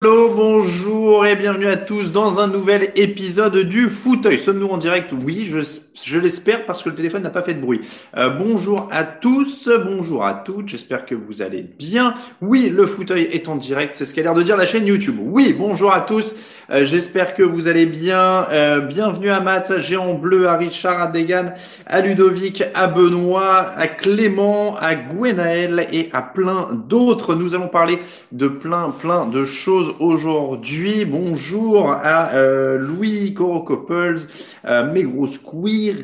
Hello, bonjour et bienvenue à tous dans un nouvel épisode du fauteuil. Sommes-nous en direct? Oui, je, l'espère parce que le téléphone n'a pas fait de bruit. Euh, bonjour à tous, bonjour à toutes, j'espère que vous allez bien. Oui, le fauteuil est en direct, c'est ce qu'a l'air de dire la chaîne YouTube. Oui, bonjour à tous, euh, j'espère que vous allez bien. Euh, bienvenue à Matt, à Géant Bleu, à Richard, à Degan, à Ludovic, à Benoît, à Clément, à Gwenaël et à plein d'autres. Nous allons parler de plein, plein de choses aujourd'hui. Bonjour à euh, Louis Coro Couples, euh,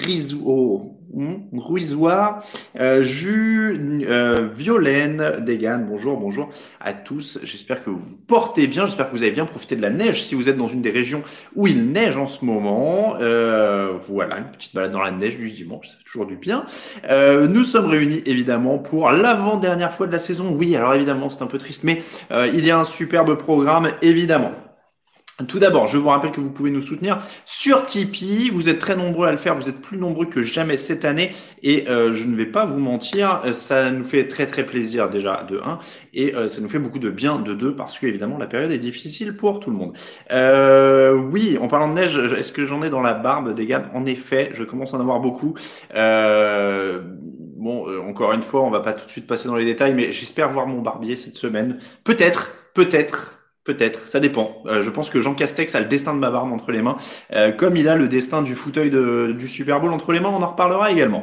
Rizou, Ruizoir, euh, euh, Violaine, Degan, bonjour, bonjour à tous. J'espère que vous vous portez bien, j'espère que vous avez bien profité de la neige si vous êtes dans une des régions où il neige en ce moment. Euh, voilà, une petite balade dans la neige du dimanche, ça toujours du bien. Euh, nous sommes réunis évidemment pour l'avant-dernière fois de la saison. Oui, alors évidemment c'est un peu triste, mais il y a un superbe programme évidemment. Tout d'abord, je vous rappelle que vous pouvez nous soutenir sur Tipeee. Vous êtes très nombreux à le faire, vous êtes plus nombreux que jamais cette année et euh, je ne vais pas vous mentir, euh, ça nous fait très très plaisir déjà de 1 et euh, ça nous fait beaucoup de bien de 2 parce que évidemment la période est difficile pour tout le monde. Euh, oui, en parlant de neige, est-ce que j'en ai dans la barbe des gars En effet, je commence à en avoir beaucoup. bon, encore une fois, on va pas tout de suite passer dans les détails, mais j'espère voir mon barbier cette semaine. Peut-être, peut-être Peut-être, ça dépend. Euh, je pense que Jean Castex a le destin de ma barbe entre les mains, euh, comme il a le destin du fauteuil du Super Bowl entre les mains, on en reparlera également.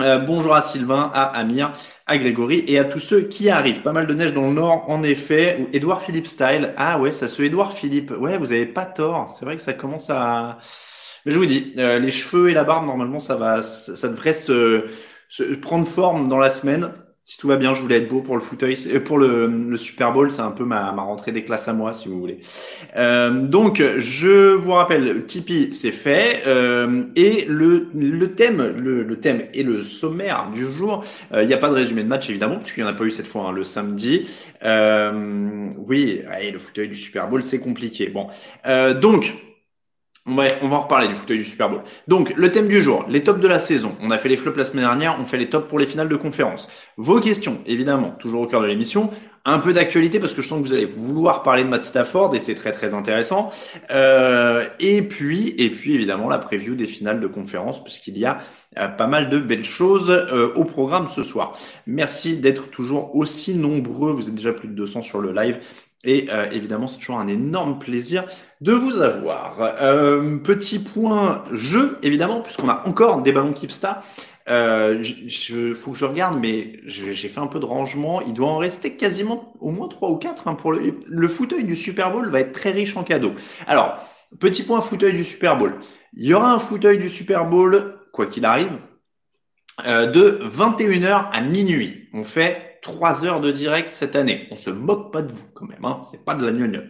Euh, bonjour à Sylvain, à Amir, à Grégory et à tous ceux qui arrivent. Pas mal de neige dans le nord, en effet. Edouard Philippe style. Ah ouais, ça se Edouard Philippe. Ouais, vous avez pas tort. C'est vrai que ça commence à. Mais je vous dis, les cheveux et la barbe, normalement, ça va, ça, devrait se prendre forme dans la semaine si tout va bien, je voulais être beau pour le fauteuil, euh, pour le, Super Bowl, c'est un peu ma, rentrée des classes à moi, si vous voulez. Euh, donc, je vous rappelle, Tipeee, c'est fait, euh, et le, thème, le, le, thème et le sommaire du jour. Il n'y a pas de résumé de match évidemment, puisqu'il n'y en a pas eu cette fois hein, le samedi. Oui, le fauteuil du Super Bowl, c'est compliqué. Bon, donc. Ouais, on va en reparler du fauteuil du Super Bowl. Donc, le thème du jour, les tops de la saison. On a fait les flops la semaine dernière, on fait les tops pour les finales de conférence. Vos questions, évidemment, toujours au cœur de l'émission. Un peu d'actualité parce que je sens que vous allez vouloir parler de Matt Stafford et c'est très très intéressant. Euh, et puis, et puis évidemment la preview des finales de conférence puisqu'il y a euh, pas mal de belles choses euh, au programme ce soir. Merci d'être toujours aussi nombreux. Vous êtes déjà plus de 200 sur le live. Et euh, évidemment, c'est toujours un énorme plaisir de vous avoir. Euh, petit point jeu, évidemment, puisqu'on a encore des ballons Kipsta. Euh, je, faut que je regarde, mais j'ai fait un peu de rangement. Il doit en rester quasiment au moins trois ou quatre. Hein, pour le, le fauteuil du Super Bowl va être très riche en cadeaux. Alors, petit point fauteuil du Super Bowl. Il y aura un fauteuil du Super Bowl, quoi qu'il arrive, euh, de 21h à minuit. On fait Trois heures de direct cette année. On se moque pas de vous quand même, hein. c'est pas de la gnognotte.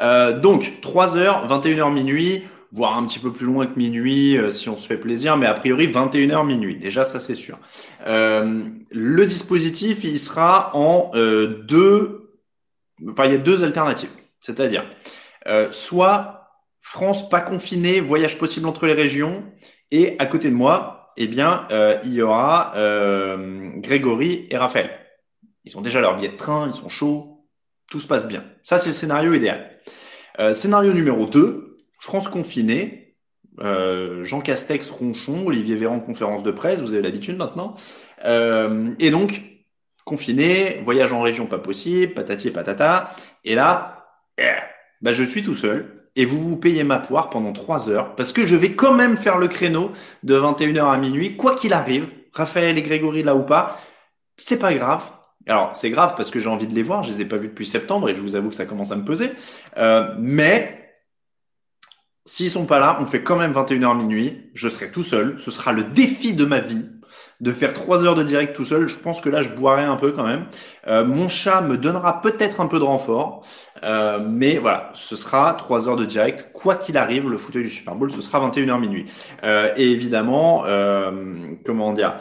Euh, donc 3 heures, 21h minuit, voire un petit peu plus loin que minuit euh, si on se fait plaisir, mais a priori 21h minuit. Déjà ça c'est sûr. Euh, le dispositif il sera en euh, deux, enfin il y a deux alternatives, c'est-à-dire soit France pas confinée, voyage possible entre les régions, et à côté de moi, eh bien il y aura Grégory et Raphaël. Ils ont déjà leur billet de train, ils sont chauds, tout se passe bien. Ça, c'est le scénario idéal. Euh, scénario numéro 2, France confinée, euh, Jean Castex, Ronchon, Olivier Véran, conférence de presse, vous avez l'habitude maintenant. Euh, et donc, confiné, voyage en région pas possible, patati et patata. Et là, eh, bah, je suis tout seul. Et vous vous payez ma poire pendant trois heures parce que je vais quand même faire le créneau de 21h à minuit, quoi qu'il arrive. Raphaël et Grégory là ou pas, c'est pas grave. Alors, c'est grave parce que j'ai envie de les voir. Je les ai pas vus depuis septembre et je vous avoue que ça commence à me peser. Euh, mais s'ils sont pas là, on fait quand même 21h minuit. Je serai tout seul. Ce sera le défi de ma vie de faire trois heures de direct tout seul. Je pense que là, je boirai un peu quand même. Euh, mon chat me donnera peut-être un peu de renfort. Euh, mais voilà, ce sera trois heures de direct. Quoi qu'il arrive, le fauteuil du Super Bowl, ce sera 21h minuit. Euh, et évidemment, comment dire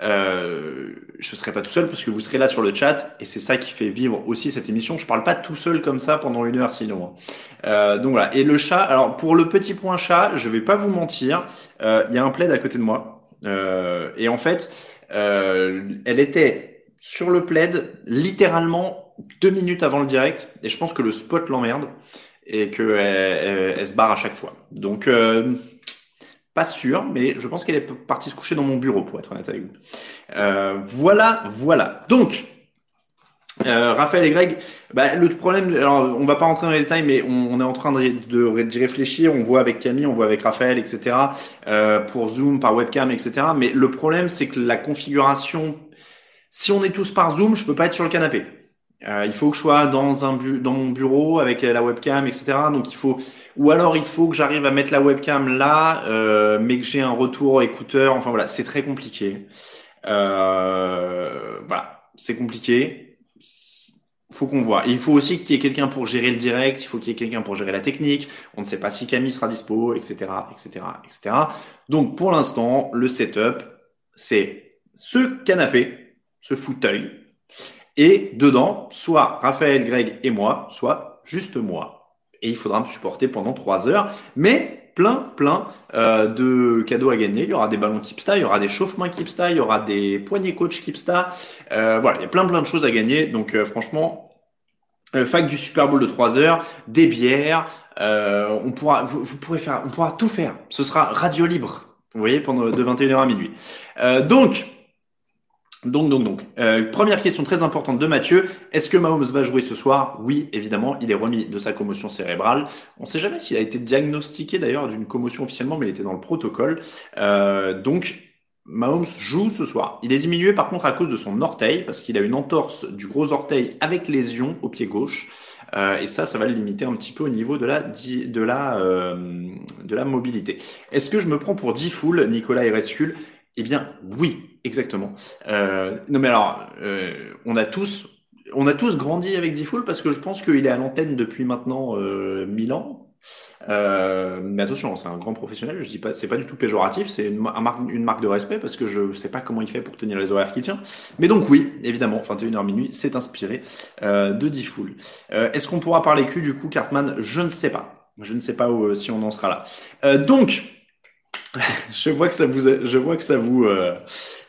euh, je serai pas tout seul parce que vous serez là sur le chat et c'est ça qui fait vivre aussi cette émission. Je parle pas tout seul comme ça pendant une heure sinon. Hein. Euh, donc voilà. Et le chat. Alors pour le petit point chat, je vais pas vous mentir. Euh, il y a un plaid à côté de moi euh, et en fait, euh, elle était sur le plaid littéralement deux minutes avant le direct et je pense que le spot l'emmerde et que elle, se barre à chaque fois. Donc pas sûr, mais je pense qu'elle est partie se coucher dans mon bureau, pour être honnête avec vous. Euh, voilà, voilà. Donc, euh, Raphaël et Greg, bah, le problème, alors on va pas rentrer dans les détails, mais on, est en train d'y de, de, réfléchir. On voit avec Camille, on voit avec Raphaël, etc. Euh, pour Zoom, par webcam, etc. Mais le problème, c'est que la configuration, si on est tous par Zoom, je peux pas être sur le canapé. Euh, il faut que je sois dans un bu dans mon bureau avec la webcam, etc. Donc il faut, ou alors il faut que j'arrive à mettre la webcam là, euh, mais que j'ai un retour écouteur. Enfin voilà, c'est très compliqué. Euh, voilà, c'est compliqué. Faut qu'on voit. Il faut aussi qu'il y ait quelqu'un pour gérer le direct. Il faut qu'il y ait quelqu'un pour gérer la technique. On ne sait pas si Camille sera dispo, etc., etc., etc. Donc pour l'instant, le setup, c'est ce canapé, ce fauteuil et dedans, soit Raphaël, Greg et moi, soit juste moi. Et il faudra me supporter pendant trois heures. Mais plein, plein euh, de cadeaux à gagner. Il y aura des ballons Kipsta, il y aura des chauffe-mains Kipsta, il y aura des poignées coach Kipsta. Euh, voilà, il y a plein, plein de choses à gagner. Donc euh, franchement, euh, fac du Super Bowl de 3 heures, des bières, euh, on pourra, vous, vous, pourrez faire, on pourra tout faire. Ce sera radio libre, vous voyez, pendant de 21h à minuit. Euh, donc, donc, donc, donc. Euh, première question très importante de Mathieu. Est-ce que Mahomes va jouer ce soir? Oui, évidemment. Il est remis de sa commotion cérébrale. On ne sait jamais s'il a été diagnostiqué d'ailleurs d'une commotion officiellement, mais il était dans le protocole. Euh, donc, Mahomes joue ce soir. Il est diminué par contre à cause de son orteil, parce qu'il a une entorse du gros orteil avec lésion au pied gauche. Euh, et ça, ça va le limiter un petit peu au niveau de la de la euh, de la mobilité. Est-ce que je me prends pour 10 foules, Nicolas et Redskull Eh bien, oui. Exactement. Euh, non mais alors, euh, on a tous, on a tous grandi avec Diffoul parce que je pense qu'il est à l'antenne depuis maintenant euh, 1000 ans. Euh, mais attention, c'est un grand professionnel. Je dis pas, c'est pas du tout péjoratif. C'est une, une, marque de respect parce que je sais pas comment il fait pour tenir les horaires qu'il tient. Mais donc oui, évidemment, 21h minuit, c'est inspiré euh, de Diffoul. Euh, est-ce qu'on pourra parler cul du coup, Cartman? Je ne sais pas. Je ne sais pas où, si on en sera là. donc je vois que ça vous, je vois que ça vous. Euh...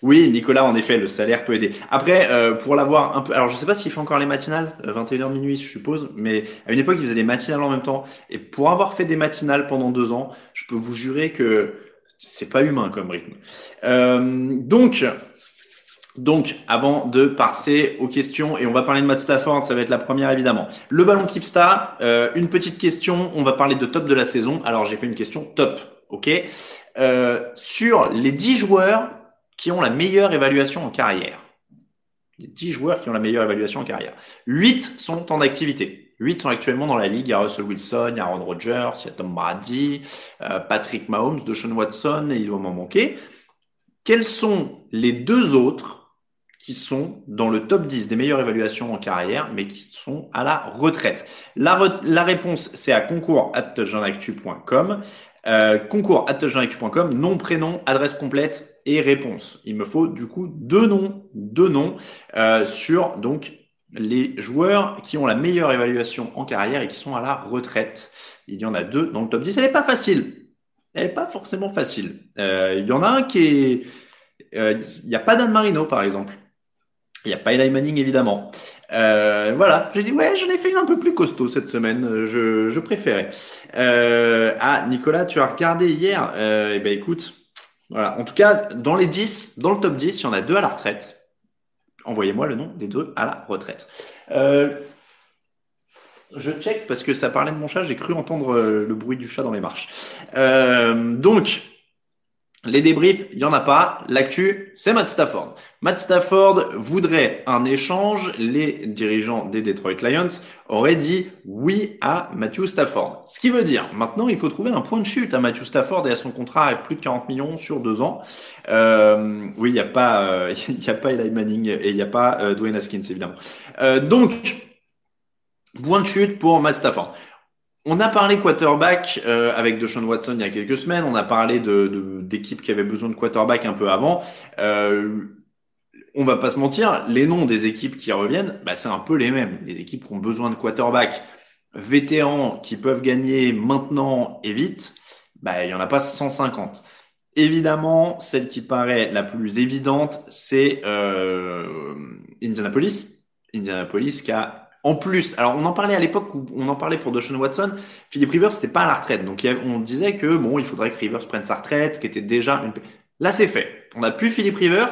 Oui, Nicolas, en effet, le salaire peut aider. Après, euh, pour l'avoir un peu, alors je sais pas s'il fait encore les matinales, 21h euh, minuit, je suppose, mais à une époque, il faisait les matinales en même temps. Et pour avoir fait des matinales pendant deux ans, je peux vous jurer que c'est pas humain comme rythme. Euh, donc, donc, avant de passer aux questions, et on va parler de Matt Stafford, ça va être la première évidemment. Le ballon Keepstar, euh, une petite question, on va parler de top de la saison. Alors j'ai fait une question top, ok? Euh, Sur les 10 joueurs qui ont la meilleure évaluation en carrière. Les 10 joueurs qui ont la meilleure évaluation en carrière. 8 sont en activité. 8 sont actuellement dans la ligue. Il y a Russell Wilson, Aaron Rodgers, il y a Tom Brady, euh, Patrick Mahomes, Deshaun Watson, et il doit m'en manquer. Quels sont les deux autres qui sont dans le top 10 des meilleures évaluations en carrière, mais qui sont à la retraite? La, réponse, c'est à concours euh, concours nom, prénom, adresse complète et réponse. Il me faut du coup deux noms, deux noms euh, sur donc les joueurs qui ont la meilleure évaluation en carrière et qui sont à la retraite. Il y en a deux dans le top 10. Elle n'est pas facile. Elle n'est pas forcément facile. Euh, il y en a un qui est... Il n'y a pas Dan Marino, par exemple. Il n'y a pas Eli Manning, évidemment. Euh, voilà, j'ai dit, ouais, j'en ai fait une un peu plus costaud cette semaine, je, je préférais. Euh, ah, Nicolas, tu as regardé hier euh, Eh ben écoute, voilà. En tout cas, dans les 10, dans le top 10, il y en a deux à la retraite. envoyez-moi le nom des deux à la retraite. Euh, je check parce que ça parlait de mon chat, j'ai cru entendre euh, le bruit du chat dans les marches. Euh, donc, les débriefs, il n'y en a pas. L'actu, c'est Matt Stafford. Matt Stafford voudrait un échange. Les dirigeants des Detroit Lions auraient dit oui à Matthew Stafford. Ce qui veut dire, maintenant, il faut trouver un point de chute à Matthew Stafford et à son contrat avec plus de 40 millions sur deux ans. Euh, oui, il n'y a pas, euh, pas Eli Manning et il n'y a pas euh, Dwayne Haskins, évidemment. Euh, donc, point de chute pour Matt Stafford. On a parlé quarterback euh, avec Deshaun Watson il y a quelques semaines. On a parlé de d'équipes qui avaient besoin de quarterback un peu avant. Euh, on va pas se mentir, les noms des équipes qui reviennent, bah, c'est un peu les mêmes. Les équipes qui ont besoin de quarterback vétérans qui peuvent gagner maintenant et vite, bah, il y en a pas 150. Évidemment, celle qui paraît la plus évidente, c'est euh, Indianapolis. Indianapolis qui a en plus, alors on en parlait à l'époque où on en parlait pour Deshaun Watson, Philippe Rivers c'était pas à la retraite, donc on disait que bon, il faudrait que Rivers prenne sa retraite, ce qui était déjà une... là c'est fait. On n'a plus Philippe Rivers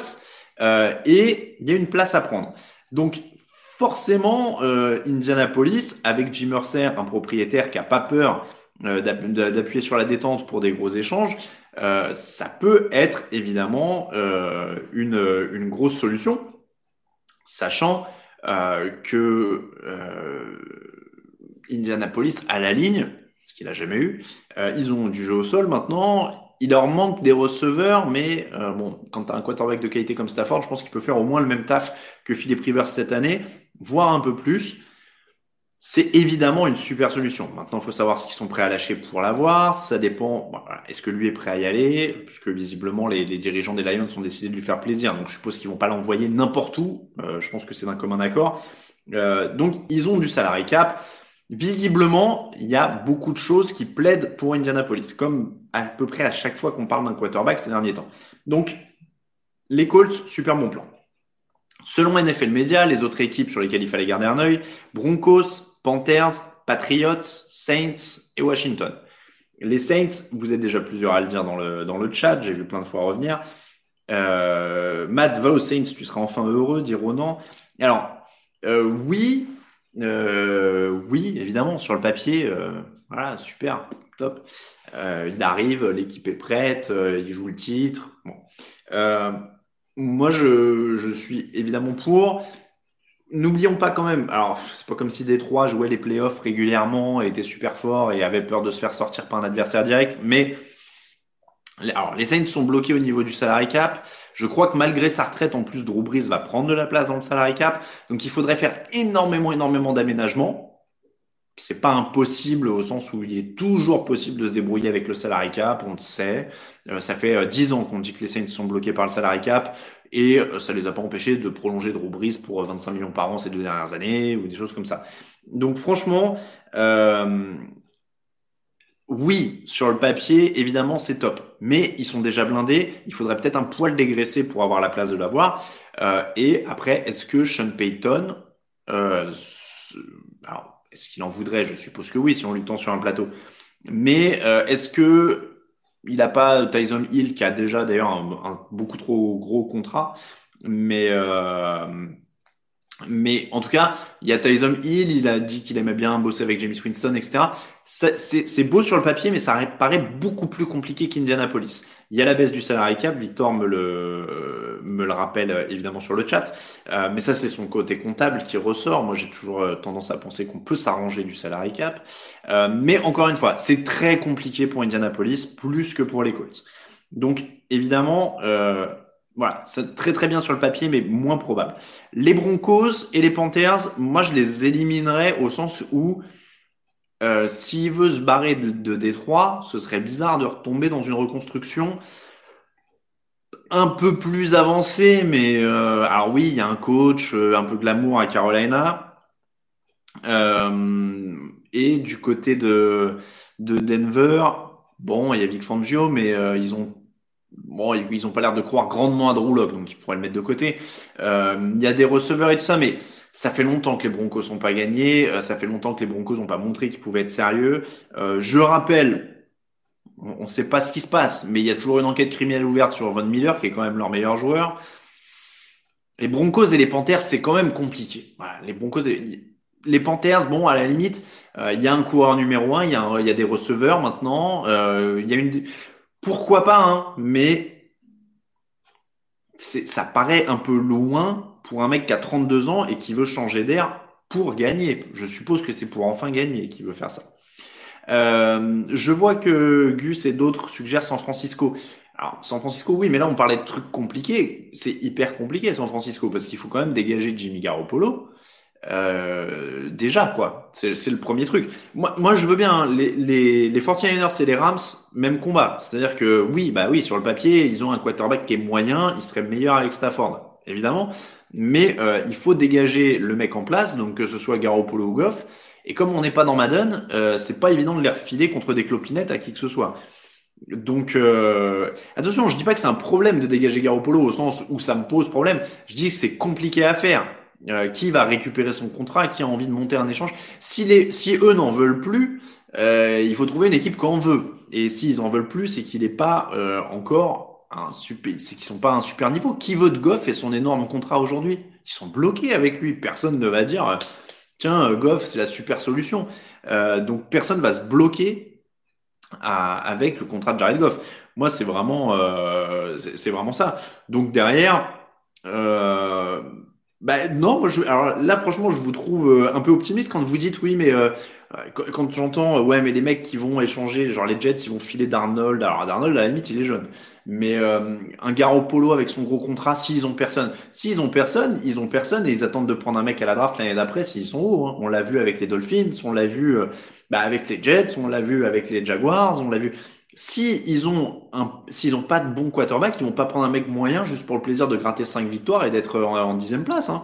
euh, et il y a une place à prendre. Donc forcément, euh, Indianapolis avec Jim Mercer, un propriétaire qui a pas peur euh, d'appuyer sur la détente pour des gros échanges, ça peut être évidemment une, une grosse solution, sachant que euh, Indianapolis à la ligne, ce qu'il a jamais eu, euh, ils ont du jeu au sol maintenant. Il leur manque des receveurs, mais bon, quand tu as un quarterback de qualité comme Stafford, je pense qu'il peut faire au moins le même taf que Philippe Rivers cette année, voire un peu plus c'est évidemment une super solution. Maintenant, il faut savoir ce qu'ils sont prêts à lâcher pour l'avoir. Ça dépend. Est-ce que lui est prêt à y aller? Puisque visiblement, les, dirigeants des Lions ont décidé de lui faire plaisir. Donc, je suppose qu'ils vont pas l'envoyer n'importe où. Euh, je pense que c'est d'un commun accord. Euh, donc, ils ont du salary cap. Visiblement, il y a beaucoup de choses qui plaident pour Indianapolis, comme à peu près à chaque fois qu'on parle d'un quarterback ces derniers temps. Donc, les Colts, super bon plan. Selon NFL Media, les autres équipes sur lesquelles il fallait garder un œil, Broncos, Panthers, Patriots, Saints et Washington. Les Saints, vous êtes déjà plusieurs à le dire dans le, dans le chat, j'ai vu plein de fois revenir. Euh, Matt, va aux Saints, tu seras enfin heureux, dit Ronan. Alors, euh, oui, euh, oui, évidemment, sur le papier, voilà, super, top. Il arrive, l'équipe est prête, il joue le titre. Bon. Moi, je, je suis évidemment pour. N'oublions pas quand même, alors c'est pas comme si Détroit jouait les playoffs régulièrement et était super fort et avait peur de se faire sortir par un adversaire direct, mais alors les Saints sont bloqués au niveau du salary cap. Je crois que malgré sa retraite, en plus, Drew Brees va prendre de la place dans le salary cap, donc il faudrait faire énormément, énormément d'aménagements c'est pas impossible au sens où il est toujours possible de se débrouiller avec le salary cap, on le sait. Euh, ça fait euh, dix ans qu'on dit que les Saints sont bloqués par le salary cap et euh, ça les a pas empêchés de prolonger Drew Brees pour 25 millions par an ces deux dernières années ou des choses comme ça. Donc franchement, euh, oui, sur le papier, évidemment, c'est top. Mais ils sont déjà blindés. Il faudrait peut-être un poil dégraissé pour avoir la place de l'avoir. Euh, et après, est-ce que Sean Payton, euh, alors, est-ce qu'il en voudrait? Je suppose que oui, si on lui tend sur un plateau. Mais euh, est-ce que il n'a pas Tyson Hill qui a déjà d'ailleurs un, beaucoup trop gros contrat, mais euh, mais en tout cas, il y a Tyson Hill, il a dit qu'il aimait bien bosser avec James Winston, etc. C'est beau sur le papier, mais ça paraît beaucoup plus compliqué qu'Indianapolis. Il y a la baisse du salary cap, Victor me le, me le rappelle euh, évidemment sur le chat, euh, mais ça c'est son côté comptable qui ressort. Moi j'ai toujours euh, tendance à penser qu'on peut s'arranger du salary cap. mais encore une fois, c'est très compliqué pour Indianapolis, plus que pour les Colts. Donc évidemment, voilà, c'est très très bien sur le papier, mais moins probable. Les Broncos et les Panthers, moi je les éliminerais au sens où euh, s'il veut se barrer de, Détroit, ce serait bizarre de retomber dans une reconstruction un peu plus avancée, mais euh, alors oui, il y a un coach euh, un peu glamour à Carolina. et du côté de, de Denver, bon, il y a Vic Fangio, mais ils ont bon, ils n'ont pas l'air de croire grandement à Drew Lock, donc ils pourraient le mettre de côté. Il y a des receveurs et tout ça, mais ça fait longtemps que les Broncos sont pas gagnés, euh, ça fait longtemps que les Broncos n'ont pas montré qu'ils pouvaient être sérieux. Euh, je rappelle, on ne sait pas ce qui se passe, mais il y a toujours une enquête criminelle ouverte sur Von Miller, qui est quand même leur meilleur joueur. Les Broncos et les Panthers, c'est quand même compliqué. Les Broncos et les Panthers, bon, à la limite, euh, il y a un coureur numéro un, il y, a des receveurs maintenant, pourquoi pas, hein, mais ça paraît un peu loin pour un mec qui a 32 ans et qui veut changer d'air pour gagner. Je suppose que c'est pour enfin gagner qu'il veut faire ça. Euh, je vois que Gus et d'autres suggèrent San Francisco. Alors, San Francisco, oui, mais là, on parlait de trucs compliqués. C'est hyper compliqué, San Francisco, parce qu'il faut quand même dégager Jimmy Garoppolo. Euh, déjà, quoi. C'est le premier truc. Moi, moi, je veux bien, hein, les, les, les 49ers et les Rams, même combat. C'est-à-dire que, oui, bah oui, sur le papier, ils ont un quarterback qui est moyen, il serait meilleur avec Stafford, évidemment. Mais euh, il faut dégager le mec en place, donc que ce soit Garoppolo ou Goff. Et comme on n'est pas dans Madden, euh, c'est pas évident de les refiler contre des clopinettes à qui que ce soit. Donc euh, attention, je dis pas que c'est un problème de dégager Garoppolo au sens où ça me pose problème. Je dis que c'est compliqué à faire. Euh, qui va récupérer son contrat, qui a envie de monter un échange? Si, les, si eux n'en veulent plus, euh, il faut trouver une équipe qu'on veut. Et s'ils en veulent plus, c'est qu'il n'est pas euh, encore un super, c'est qu'ils sont pas un super niveau. Qui veut de Goff et son énorme contrat aujourd'hui Ils sont bloqués avec lui. Personne ne va dire tiens Goff c'est la super solution. donc personne va se bloquer avec le contrat de Jared Goff. Moi c'est vraiment c'est vraiment ça. Donc derrière bah non, moi je, alors là franchement je vous trouve euh, un peu optimiste quand vous dites oui mais euh, quand j'entends euh, ouais mais les mecs qui vont échanger genre les Jets ils vont filer d'Arnold. Alors d'Arnold à la limite il est jeune. Mais euh, un Polo avec son gros contrat s'ils ont personne s'ils ont personne ils ont personne et ils attendent de prendre un mec à la draft l'année d'après s'ils sont hauts hein. on l'a vu avec les Dolphins on l'a vu bah, avec les Jets on l'a vu avec les Jaguars on l'a vu si ils ont un, s'ils ont pas de bon quarterback, ils vont pas prendre un mec moyen juste pour le plaisir de gratter 5 victoires et d'être en, dixième place. Hein.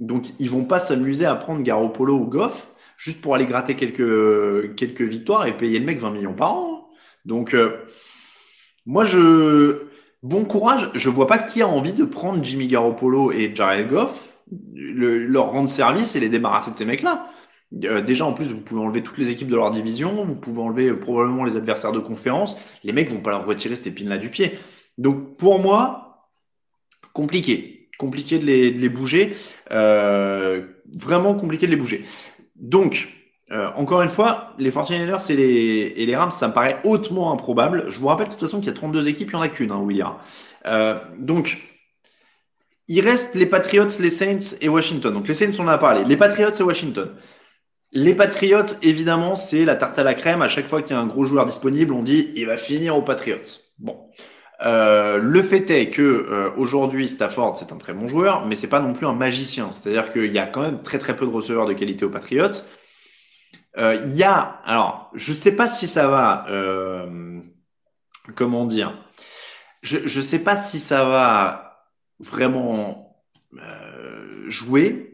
Donc ils vont pas s'amuser à prendre Garoppolo ou Goff juste pour aller gratter quelques quelques victoires et payer le mec 20 millions par an. Hein. Donc euh, moi je bon courage. Je vois pas qui a envie de prendre Jimmy Garoppolo et Jared Goff, leur rendre service et les débarrasser de ces mecs là. Euh, déjà, en plus, vous pouvez enlever toutes les équipes de leur division, vous pouvez enlever euh, probablement les adversaires de conférence. Les mecs vont pas leur retirer cette épine-là du pied. Donc, pour moi, compliqué. Compliqué de les, bouger. Euh, vraiment compliqué de les bouger. Donc, encore une fois, les 49ers et les, et les Rams, ça me paraît hautement improbable. Je vous rappelle de toute façon qu'il y a 32 équipes, il n'y en a qu'une, hein, donc, il reste les Patriots, les Saints et Washington. Donc, les Saints, on en a parlé. Les Patriots et Washington. Les Patriots, évidemment, c'est la tarte à la crème. À chaque fois qu'il y a un gros joueur disponible, on dit il va finir aux Patriots. Bon. Euh, le fait est que euh, aujourd'hui Stafford c'est un très bon joueur, mais c'est pas non plus un magicien. C'est-à-dire qu'il y a quand même très très peu de receveurs de qualité aux Patriots. Euh, il y a, alors je sais pas si ça va, euh, comment dire, je je sais pas si ça va vraiment euh, jouer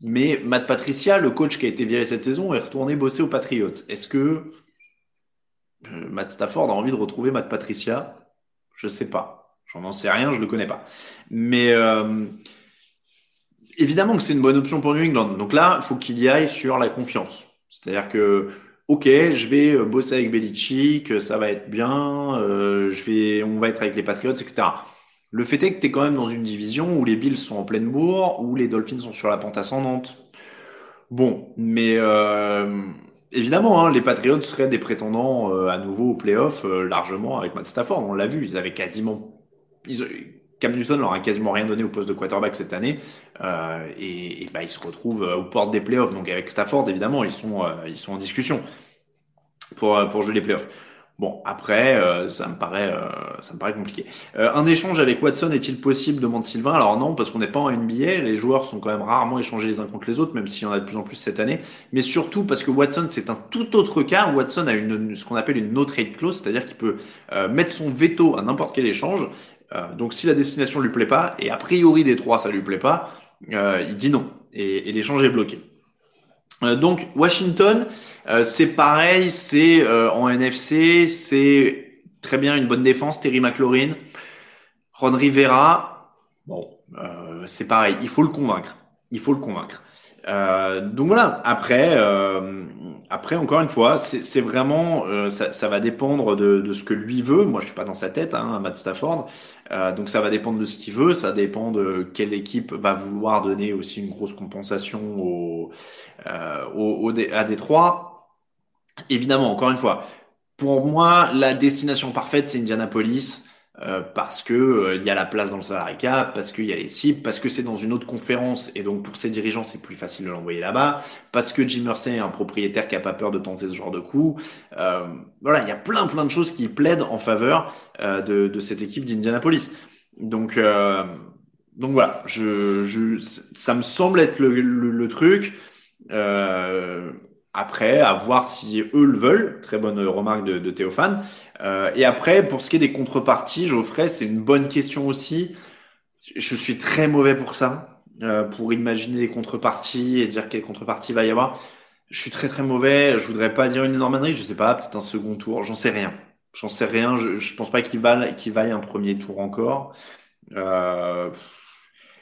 mais Matt Patricia, le coach qui a été viré cette saison, est retourné bosser aux Patriots. Est-ce que euh, Matt Stafford a envie de retrouver Matt Patricia? Je sais pas. J'en en sais rien, je le connais pas. Mais euh, évidemment que c'est une bonne option pour New England. Donc là, il faut qu'il y aille sur la confiance. C'est-à-dire que ok, je vais euh, bosser avec Belichick, ça va être bien, je vais, on va être avec les Patriots, etc. Le fait est que tu es quand même dans une division où les Bills sont en pleine bourre, où les Dolphins sont sur la pente ascendante. Bon, mais euh, évidemment, hein, les Patriots seraient des prétendants euh, à nouveau aux playoffs euh, largement avec Matt Stafford. On l'a vu, ils avaient quasiment... Cam Newton leur a quasiment rien donné au poste de quarterback cette année et, bah, ils se retrouvent aux portes des playoffs. Donc avec Stafford, évidemment, ils sont, en discussion pour jouer les playoffs. Bon, après, euh, ça me paraît, euh, ça me paraît compliqué. Euh, un échange avec Watson est-il possible demande Sylvain. Alors non, parce qu'on n'est pas en NBA. Les joueurs sont quand même rarement échangés les uns contre les autres, même s'il y en a de plus en plus cette année. Mais surtout parce que Watson, c'est un tout autre cas. Watson a une, ce qu'on appelle une no trade clause, c'est-à-dire qu'il peut mettre son veto à n'importe quel échange. donc si la destination lui plaît pas, et a priori des trois ça lui plaît pas, il dit non et l'échange est bloqué. Euh, donc Washington, euh, c'est pareil, c'est euh, en NFC, c'est très bien une bonne défense, Terry McLaurin, Ron Rivera, bon, c'est pareil, il faut le convaincre, il faut le convaincre. Donc voilà, après, après, encore une fois, c'est vraiment, euh, ça, ça, va dépendre de, de, ce que lui veut. Moi, je suis pas dans sa tête, hein, Matt Stafford. Euh, donc, ça va dépendre de ce qu'il veut. Ça dépend de quelle équipe va vouloir donner aussi une grosse compensation au, euh, au, au à Détroit. Évidemment, encore une fois, pour moi, la destination parfaite, c'est Indianapolis. Euh, parce que euh, il y a la place dans le salary cap, parce qu'il y a les cibles, parce que c'est dans une autre conférence et donc pour ses dirigeants c'est plus facile de l'envoyer là-bas, parce que Jim Mersey est un propriétaire qui a pas peur de tenter ce genre de coup. Euh, voilà, il y a plein plein de choses qui plaident en faveur euh, de, de, cette équipe d'Indianapolis. Donc donc voilà, je, je, ça me semble être le, le, le truc. Euh, après, à voir si eux le veulent. Très bonne remarque de, de Théophane. Euh, et après, pour ce qui est des contreparties, Geoffrey, c'est une bonne question aussi. Je suis très mauvais pour ça, euh, pour imaginer des contreparties et dire quelle contrepartie va y avoir. Je suis très très mauvais. Je voudrais pas dire une énorme Je sais pas, peut-être un second tour. J'en sais rien. J'en sais rien. Je, je pense pas qu'il vaille, qu'il vaille un premier tour encore. Euh,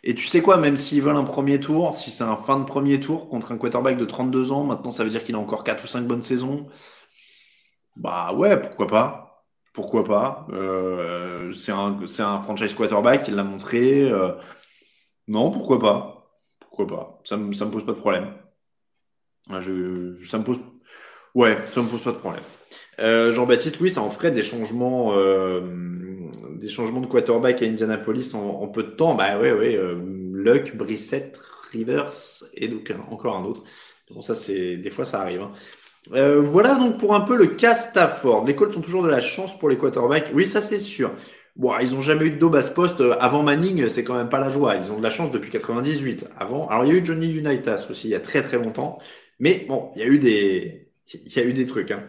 et tu sais quoi, même s'ils veulent un premier tour, si c'est un fin de premier tour contre un quarterback de 32 ans, maintenant ça veut dire qu'il a encore 4 ou 5 bonnes saisons. Bah ouais, pourquoi pas Pourquoi pas euh, C'est un, franchise quarterback, il l'a montré. Euh, non, pourquoi pas Pourquoi pas Ça ça me pose pas de problème. Je, ça me pose... Ouais, ça me pose pas de problème. Euh, Jean-Baptiste, oui, ça en ferait des changements, des changements de quarterback à Indianapolis en, peu de temps. Bah ouais, ouais, euh, Luck, Brissett, Rivers et donc encore un autre. Bon, ça c'est des fois ça arrive. Hein. Euh, voilà donc pour un peu le cas Stafford. Les Colts sont toujours de la chance pour les quarterbacks. Oui, ça c'est sûr. Bon, ils ont jamais eu de daube à ce poste. Avant Manning, c'est quand même pas la joie. Ils ont de la chance depuis 98. Avant, alors il y a eu Johnny Unitas aussi il y a très très longtemps. Mais bon, il y a eu des, il y a eu des trucs. Hein.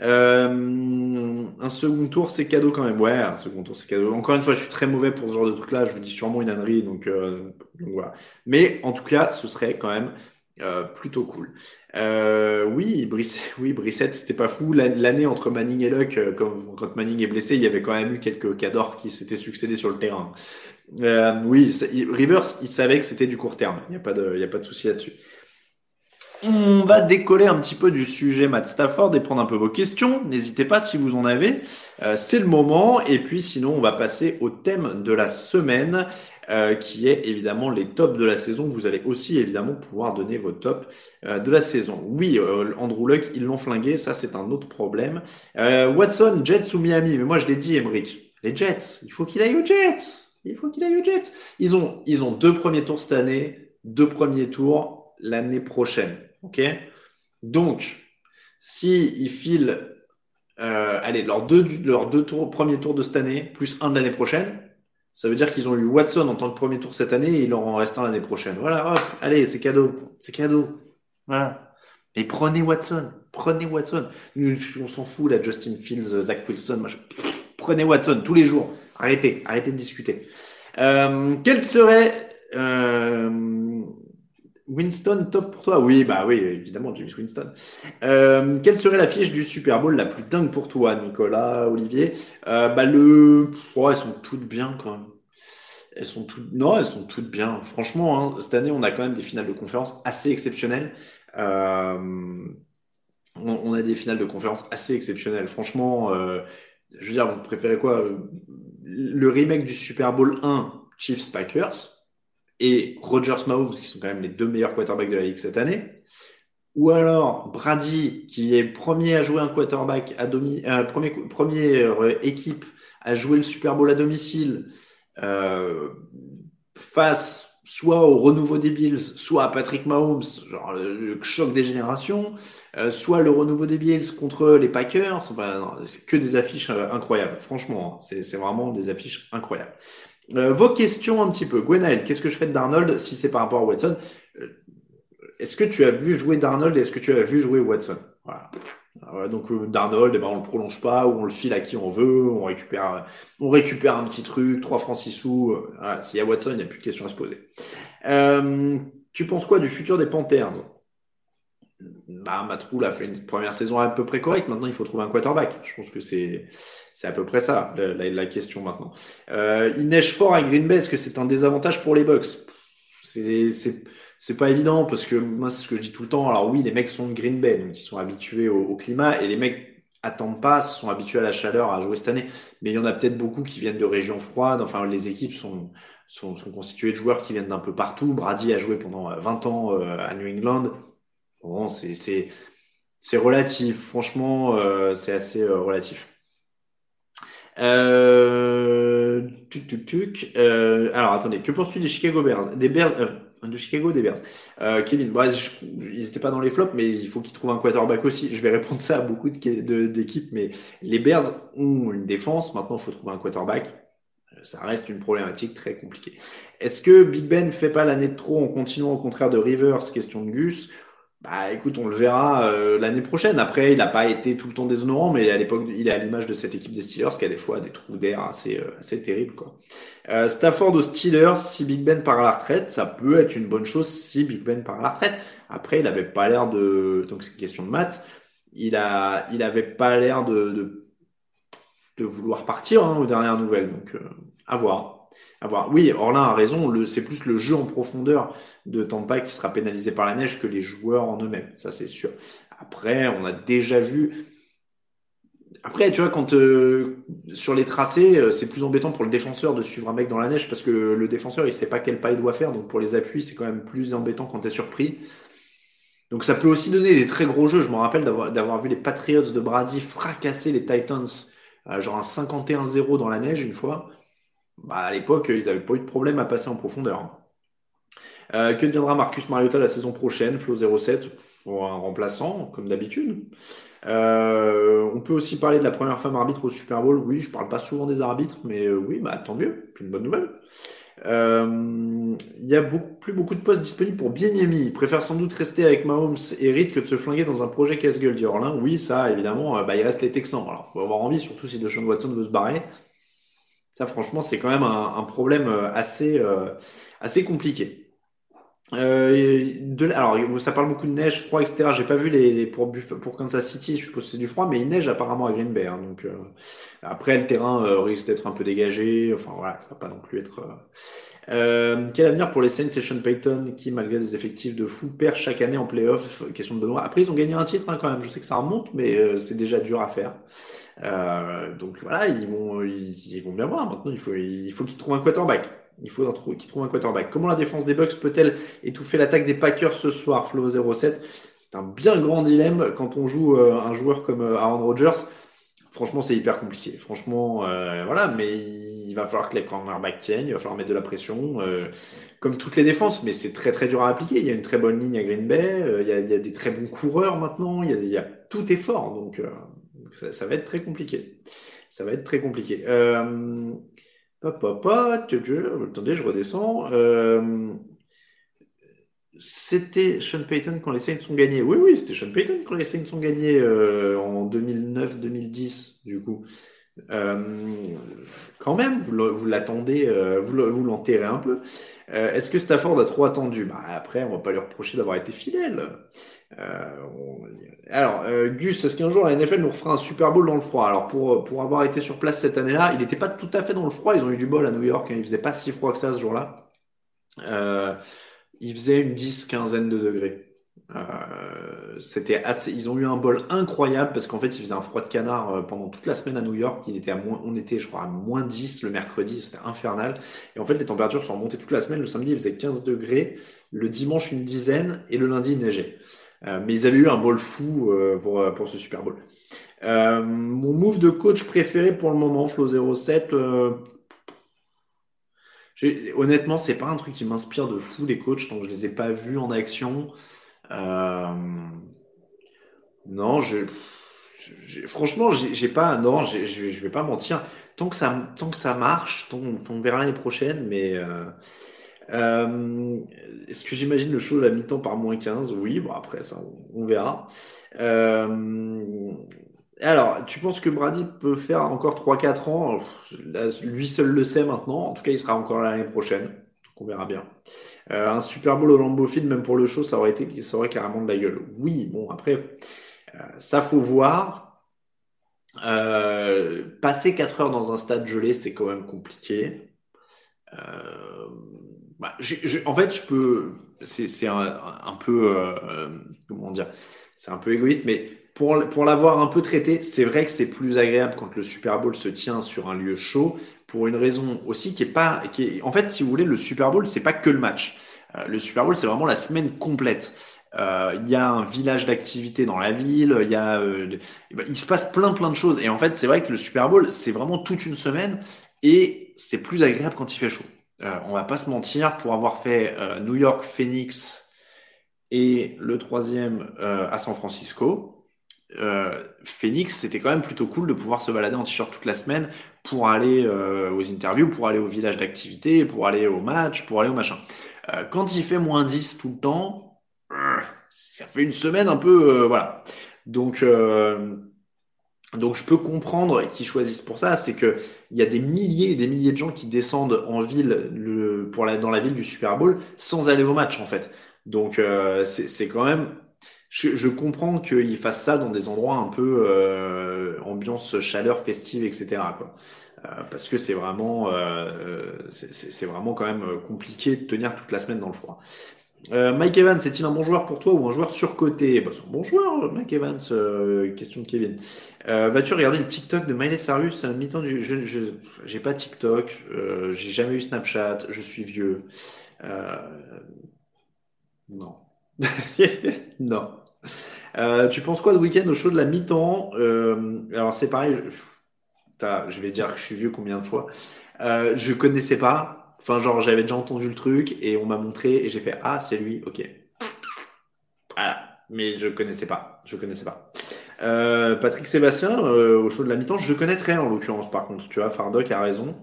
Euh, un second tour, c'est cadeau quand même. Ouais, un second tour, c'est cadeau. Encore une fois, je suis très mauvais pour ce genre de truc-là. Je vous dis sûrement une ânerie, donc, euh, donc, voilà. Mais en tout cas, ce serait quand même euh, plutôt cool. Euh, oui, Brissette, oui, Brissette, c'était pas fou. L'année entre Manning et Luck, euh, quand, Manning est blessé, il y avait quand même eu quelques cadors qui s'étaient succédés sur le terrain. Euh, oui, Rivers, il savait que c'était du court terme. Il n'y a pas de, il y a pas de souci là-dessus. On va décoller un petit peu du sujet Matt Stafford et prendre un peu vos questions. N'hésitez pas si vous en avez. Euh, c'est le moment. Et puis sinon, on va passer au thème de la semaine. Euh, qui est évidemment les tops de la saison. Vous allez aussi évidemment pouvoir donner vos tops euh, de la saison. Oui, Andrew Luck, ils l'ont flingué, ça c'est un autre problème. Watson, Jets ou Miami? Mais moi je l'ai dit, Emric, les Jets, il faut qu'il aille aux Jets. Il faut qu'il aille aux Jets. Ils ont, ils ont deux premiers tours cette année, deux premiers tours l'année prochaine. Ok Donc, si ils filent, euh, allez, leurs deux, leurs deux tours, premier tour de cette année, plus un de l'année prochaine, ça veut dire qu'ils ont eu Watson en tant que premier tour cette année et il leur en reste un l'année prochaine. Voilà, hop, allez, c'est cadeau. C'est cadeau. Voilà. Prenez Watson. Prenez Watson. On s'en fout, là, Justin Fields, Zach Wilson. Prenez Watson tous les jours. Arrêtez, arrêtez de discuter. Euh, quel serait euh, Winston, top pour toi? Oui, bah oui, évidemment, James Winston. Euh, quelle serait la fiche du Super Bowl la plus dingue pour toi, Nicolas, Olivier? Euh, Bah le, oh, elles sont toutes bien quand même. Elles sont toutes, non, elles sont toutes bien. Franchement, hein, cette année, on a quand même des finales de conférence assez exceptionnelles. Euh, on, a des finales de conférence assez exceptionnelles. Franchement, euh, je veux dire, vous préférez quoi? Le remake du Super Bowl 1, Chiefs Packers et Rogers Mahomes, qui sont quand même les deux meilleurs quarterbacks de la ligue cette année. Ou alors Brady, qui est premier à jouer un quarterback à domicile, euh, premier, première euh, équipe à jouer le Super Bowl à domicile, euh, face soit au renouveau des Bills, soit à Patrick Mahomes, genre le, choc des générations, euh, soit le renouveau des Bills contre les Packers. C'est que des affiches euh, incroyables. Franchement, hein, c'est vraiment des affiches incroyables. Euh, vos questions un petit peu. Gwenaël, qu'est-ce que je fais de Darnold si c'est par rapport à Watson? Euh, Est-ce que tu as vu jouer Darnold et est-ce que tu as vu jouer Watson? Voilà. donc euh, Darnold, eh ben, on le prolonge pas ou on le file à qui on veut, on récupère, on récupère un petit truc, 3 francs 6 sous. Voilà. S'il y a Watson, il n'y a plus de questions à se poser. tu penses quoi du futur des Panthers? Bah, Matroul a fait une première saison à peu près correcte. Maintenant, il faut trouver un quarterback. Je pense que c'est à peu près ça la, question maintenant. Euh, il neige fort à Green Bay. Est-ce que c'est un désavantage pour les Bucks C'est pas évident parce que moi, c'est ce que je dis tout le temps. Alors oui, les mecs sont de Green Bay, donc ils sont habitués au, climat et les mecs attendent pas, sont habitués à la chaleur, à jouer cette année. Mais il y en a peut-être beaucoup qui viennent de régions froides. Enfin, les équipes sont, sont, sont constituées de joueurs qui viennent d'un peu partout. Brady a joué pendant 20 ans euh, à New England. C'est, relatif. Franchement, euh, c'est assez euh, relatif. Euh, tuc, tuc, tuc. Alors, attendez. Que penses-tu des Chicago Bears? Des Bears, de Chicago, des Bears. Kevin, bah, ils n'étaient pas dans les flops, mais il faut qu'ils trouvent un quarterback aussi. Je vais répondre ça à beaucoup d'équipes, mais les Bears ont une défense. Maintenant, il faut trouver un quarterback. Ça reste une problématique très compliquée. Est-ce que Big Ben fait pas l'année de trop en continuant au contraire de Rivers? Question de Gus. Bah écoute, on le verra euh, l'année prochaine. Après, il n'a pas été tout le temps déshonorant, mais à l'époque, il est à l'image de cette équipe des Steelers qui a des fois des trous d'air assez, euh, assez terribles. Quoi. Euh, Stafford aux Steelers, si Big Ben part à la retraite, ça peut être une bonne chose si Big Ben part à la retraite. Après, il avait pas l'air de... Donc c'est une question de maths. Il, a, il avait pas l'air de, de, de, vouloir partir hein, aux dernières nouvelles. Donc euh, Oui, Orlin a raison, c'est plus le jeu en profondeur de Tampa qui sera pénalisé par la neige que les joueurs en eux-mêmes, ça c'est sûr. Après, on a déjà vu. Après, tu vois, euh, sur les tracés, euh, c'est plus embêtant pour le défenseur de suivre un mec dans la neige parce que le défenseur, il sait pas quel pas il doit faire. Donc pour les appuis, c'est quand même plus embêtant quand tu es surpris. Donc ça peut aussi donner des très gros jeux. Je me rappelle d'avoir vu les Patriots de Brady fracasser les Titans, euh, genre un 51-0 dans la neige une fois. Bah, à l'époque, ils n'avaient pas eu de problème à passer en profondeur. Euh, que deviendra Marcus Mariota la saison prochaine? Flo 07 pour un remplaçant, comme d'habitude. Euh, on peut aussi parler de la première femme arbitre au Super Bowl. Oui, je parle pas souvent des arbitres, mais euh, oui, bah tant mieux, une bonne nouvelle. Il y a beaucoup, plus beaucoup de postes disponibles pour Bieniemi. Il préfère sans doute rester avec Mahomes et Reed que de se flinguer dans un projet casse-gueule, dit Orlin. Oui, ça, évidemment, bah, il reste les Texans. Alors, faut avoir envie, surtout si Deshaun Watson veut se barrer. Ça, franchement, c'est quand même un, problème euh, assez, euh, assez compliqué. Euh, alors, ça parle beaucoup de neige, froid, etc. J'ai pas vu les, pour, pour Kansas City, je suppose que c'est du froid, mais il neige apparemment à Green Bay. Hein, donc après, le terrain risque d'être un peu dégagé. Enfin voilà, ça va pas non plus être. Quel avenir pour les Saints et Sean Payton qui, malgré des effectifs de fou, perd chaque année en playoff? Question de Benoît. Après, ils ont gagné un titre hein, quand même. Je sais que ça remonte, mais c'est déjà dur à faire. Euh, donc voilà, ils vont, ils, vont bien voir. Maintenant, il faut, il faut qu'ils trouvent un quarterback. Il faut qu'ils trouvent un quarterback. Comment la défense des Bucks peut-elle étouffer l'attaque des Packers ce soir, Flo 07 C'est un bien grand dilemme quand on joue euh, un joueur comme euh, Aaron Rodgers. Franchement, c'est hyper compliqué. Franchement, voilà, mais il va falloir que les cornerbacks tiennent, il va falloir mettre de la pression, comme toutes les défenses, mais c'est très très dur à appliquer. Il y a une très bonne ligne à Green Bay, il, y a, il, y a, des très bons coureurs maintenant, il y a, tout est fort, donc ça, va être très compliqué. Ça va être très compliqué. Euh, papa, attendez, je redescends. Euh, c'était Sean Payton quand les Saints sont gagnés. Oui, oui, c'était Sean Payton quand les Saints sont gagnés euh, en 2009-2010, du coup. Quand même, vous l'attendez, vous l'enterrez un peu. Est-ce que Stafford a trop attendu? Bah, Après, on va pas lui reprocher d'avoir été fidèle. Euh, alors, euh, Gus, est-ce qu'un jour la NFL nous refera un Super Bowl dans le froid? Alors, pour, pour avoir été sur place cette année-là, il n'était pas tout à fait dans le froid. Ils ont eu du bol à New York. Hein. Il faisait pas si froid que ça ce jour-là. Euh, il faisait une 10, quinzaine de degrés. C'était assez. Ils ont eu un bol incroyable parce qu'en fait, il faisait un froid de canard pendant toute la semaine à New York. Il était à moins, on était, je crois, à moins 10 le mercredi. C'était infernal. Et en fait, les températures sont remontées toute la semaine. Le samedi, il faisait 15 degrés. Le dimanche, une dizaine. Et le lundi, il neigeait. Euh, mais ils avaient eu un bol fou euh, pour, euh, pour ce Super Bowl. mon move de coach préféré pour le moment, Flo 07, honnêtement, c'est pas un truc qui m'inspire de fou les coachs que je les ai pas vus en action. Non, je, franchement, j'ai pas, non, je vais pas mentir. Tant que ça, tant que ça marche, on verra l'année prochaine, mais euh, est-ce que j'imagine le show à mi-temps par moins 15 Oui, bon après ça, on, verra. Euh, alors, tu penses que Brady peut faire encore 3-4 ans? Lui seul le sait maintenant. En tout cas, il sera encore l'année prochaine. On verra bien. Euh, un Super Bowl au Lambeau Field, même pour le show, ça aurait été, ça aurait carrément de la gueule. Oui, bon après, ça faut voir. passer 4 heures dans un stade gelé, c'est quand même compliqué. bah, en fait, je peux. C'est un, peu. comment dire C'est un peu égoïste, mais pour, pour l'avoir un peu traité, c'est vrai que c'est plus agréable quand le Super Bowl se tient sur un lieu chaud, pour une raison aussi qui est pas, qui est, en fait, si vous voulez, le Super Bowl, c'est pas que le match. Euh, le Super Bowl, c'est vraiment la semaine complète. Euh, il y a un village d'activité dans la ville, il y a, euh, il se passe plein plein de choses. Et en fait, c'est vrai que le Super Bowl, c'est vraiment toute une semaine et c'est plus agréable quand il fait chaud. on va pas se mentir, pour avoir fait New York, Phoenix et le troisième à San Francisco, euh, Phoenix, c'était quand même plutôt cool de pouvoir se balader en t-shirt toute la semaine pour aller euh, aux interviews, pour aller au village d'activité, pour aller au match, pour aller au machin. Euh, quand il fait moins 10 tout le temps, ça fait une semaine un peu, voilà. Donc, donc je peux comprendre qu'ils choisissent pour ça, c'est que il y a des milliers et des milliers de gens qui descendent en ville le, pour dans la ville du Super Bowl sans aller au match en fait. Donc c'est quand même je, je comprends qu'ils fassent ça dans des endroits un peu euh, ambiance chaleur festive, etc. Quoi. Euh, parce que c'est vraiment, euh, c'est vraiment quand même compliqué de tenir toute la semaine dans le froid. Euh, Mike Evans, est-il un bon joueur pour toi ou un joueur surcoté? Bah, C'est un bon joueur, Mike Evans. Euh, question de Kevin. Euh, Vas-tu regarder le TikTok de Miley Cyrus à mi-temps du Je j'ai pas TikTok. Euh, j'ai jamais eu Snapchat. Je suis vieux. non. non. Euh, tu penses quoi de week-end au show de la mi-temps euh, Alors c'est pareil, je, vais dire que je suis vieux combien de fois. Euh, je connaissais pas. Enfin genre j'avais déjà entendu le truc et on m'a montré et j'ai fait ah c'est lui, ok. Voilà, mais je connaissais pas. Je connaissais pas. Euh, Patrick Sébastien au show de la mi-temps, je connais très en l'occurrence par contre. Tu vois, Fardoc a raison.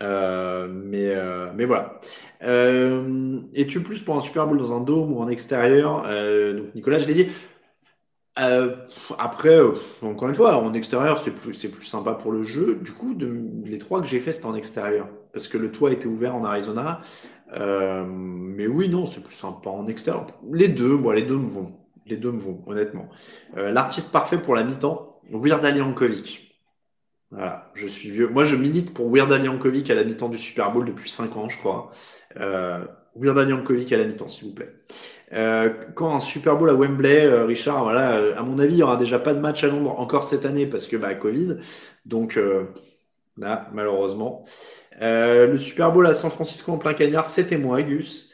mais mais voilà. Euh, Es-tu plus pour un Super Bowl dans un dôme ou en extérieur euh, Donc Nicolas, je l'ai dit. Euh, après, euh, encore une fois, en extérieur, c'est plus, c'est plus sympa pour le jeu. Du coup, les trois que j'ai fait, c'était en extérieur. Parce que le toit était ouvert en Arizona. Euh, mais oui, non, c'est plus sympa en extérieur. Les deux, moi, les deux me vont. Les deux me vont, honnêtement. Euh, l'artiste parfait pour la mi-temps, Weird Al Yankovic. Voilà, je suis vieux. Moi, je milite pour Weird Al Yankovic à la mi-temps du Super Bowl depuis 5 ans, je crois. Euh, Weird Al Yankovic à la mi-temps, s'il vous plaît. Euh, quand un Super Bowl à Wembley, euh, Richard, voilà, euh, à mon avis, il y aura déjà pas de match à Londres encore cette année parce que bah Covid. Donc euh, là, malheureusement. le Super Bowl à San Francisco en plein cagnard, c'était moi, Gus.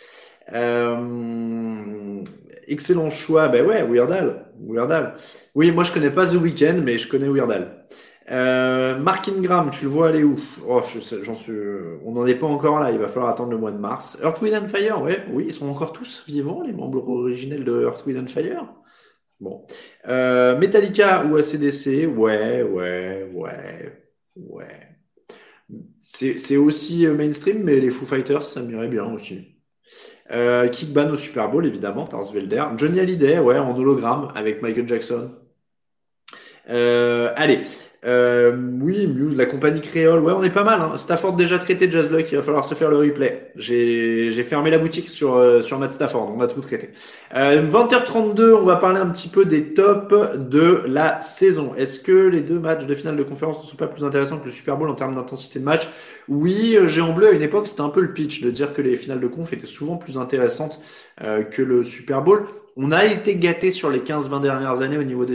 excellent choix, ben ouais, Weird Al. Weird Al. Oui, moi je connais pas The Weeknd, mais je connais Weird Al. Euh, Mark Ingram, tu le vois aller où? Oh, suis, On n'en est pas encore là, il va falloir attendre le mois de mars. Earth, Wind and Fire, ouais, oui, ils sont encore tous vivants, les membres originels de Earth, Wind and Fire. Bon. Euh, Metallica ou ACDC, ouais, ouais, ouais, ouais. C'est aussi mainstream, mais les Foo Fighters, ça m'irait bien aussi. Euh, Kickban au Super Bowl, évidemment, Tars Velder. Johnny Hallyday, ouais, en hologramme avec Michael Jackson. Euh, allez, euh, oui, Muse, la compagnie créole, ouais, on est pas mal. Hein. Stafford déjà traité Jazz Luck, il va falloir se faire le replay. J'ai fermé la boutique sur, euh, sur Matt Stafford, on a tout traité. Euh, 20h32, on va parler un petit peu des tops de la saison. Est-ce que les deux matchs de finale de conférence ne sont pas plus intéressants que le Super Bowl en termes d'intensité de match? Oui, euh, Géant Bleu, à une époque, c'était un peu le pitch de dire que les finales de conf étaient souvent plus intéressantes euh, que le Super Bowl. On a été gâté sur les 15-20 dernières années au niveau des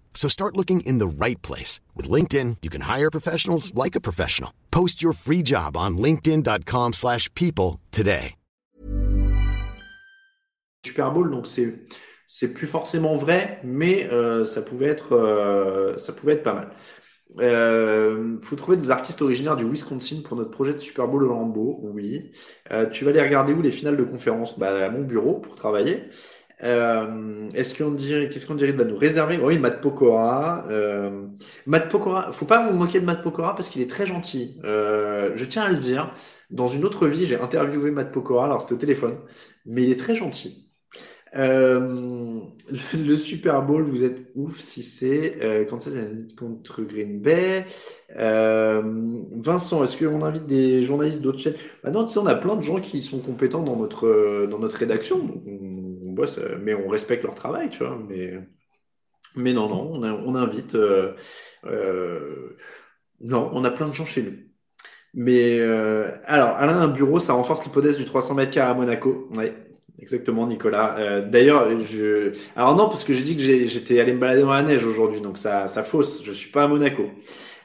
So start looking in the right place. With LinkedIn, you can hire professionals like a professional. Post your free job on linkedin.com slash people today. Super Bowl, donc c'est plus forcément vrai, mais euh, ça pouvait être, euh, ça pouvait être pas mal. Euh, faut trouver des artistes originaires du Wisconsin pour notre projet de Super Bowl au Lambeau. Oui. Euh, tu vas aller regarder où les finales de conférence? Bah à mon bureau pour travailler. Euh, est-ce qu'on dirait, qu'est-ce qu'on dirait de nous réserver? Oui, Matt Pokora. Euh, Matt Pokora, faut pas vous moquer de Matt Pokora parce qu'il est très gentil. Euh, je tiens à le dire. Dans une autre vie, j'ai interviewé Matt Pokora, alors c'était au téléphone, mais il est très gentil. Euh, le Super Bowl, vous êtes ouf si c'est euh, c'est contre Green Bay. Euh, Vincent, est-ce qu'on invite des journalistes d'autres chaînes? Bah Non, tu sais, on a plein de gens qui sont compétents dans notre dans notre rédaction. On bosse, mais on respecte leur travail, tu vois. Mais mais non, non, on, invite. Euh, euh, non, on a plein de gens chez nous. Mais euh, alors, Alain, un bureau, ça renforce l'hypothèse du 300 mètres carrés à Monaco. Ouais, exactement, Nicolas. Euh, D'ailleurs. Alors non, parce que j'ai dit que j'étais allé me balader dans la neige aujourd'hui, donc ça, ça fausse. Je suis pas à Monaco.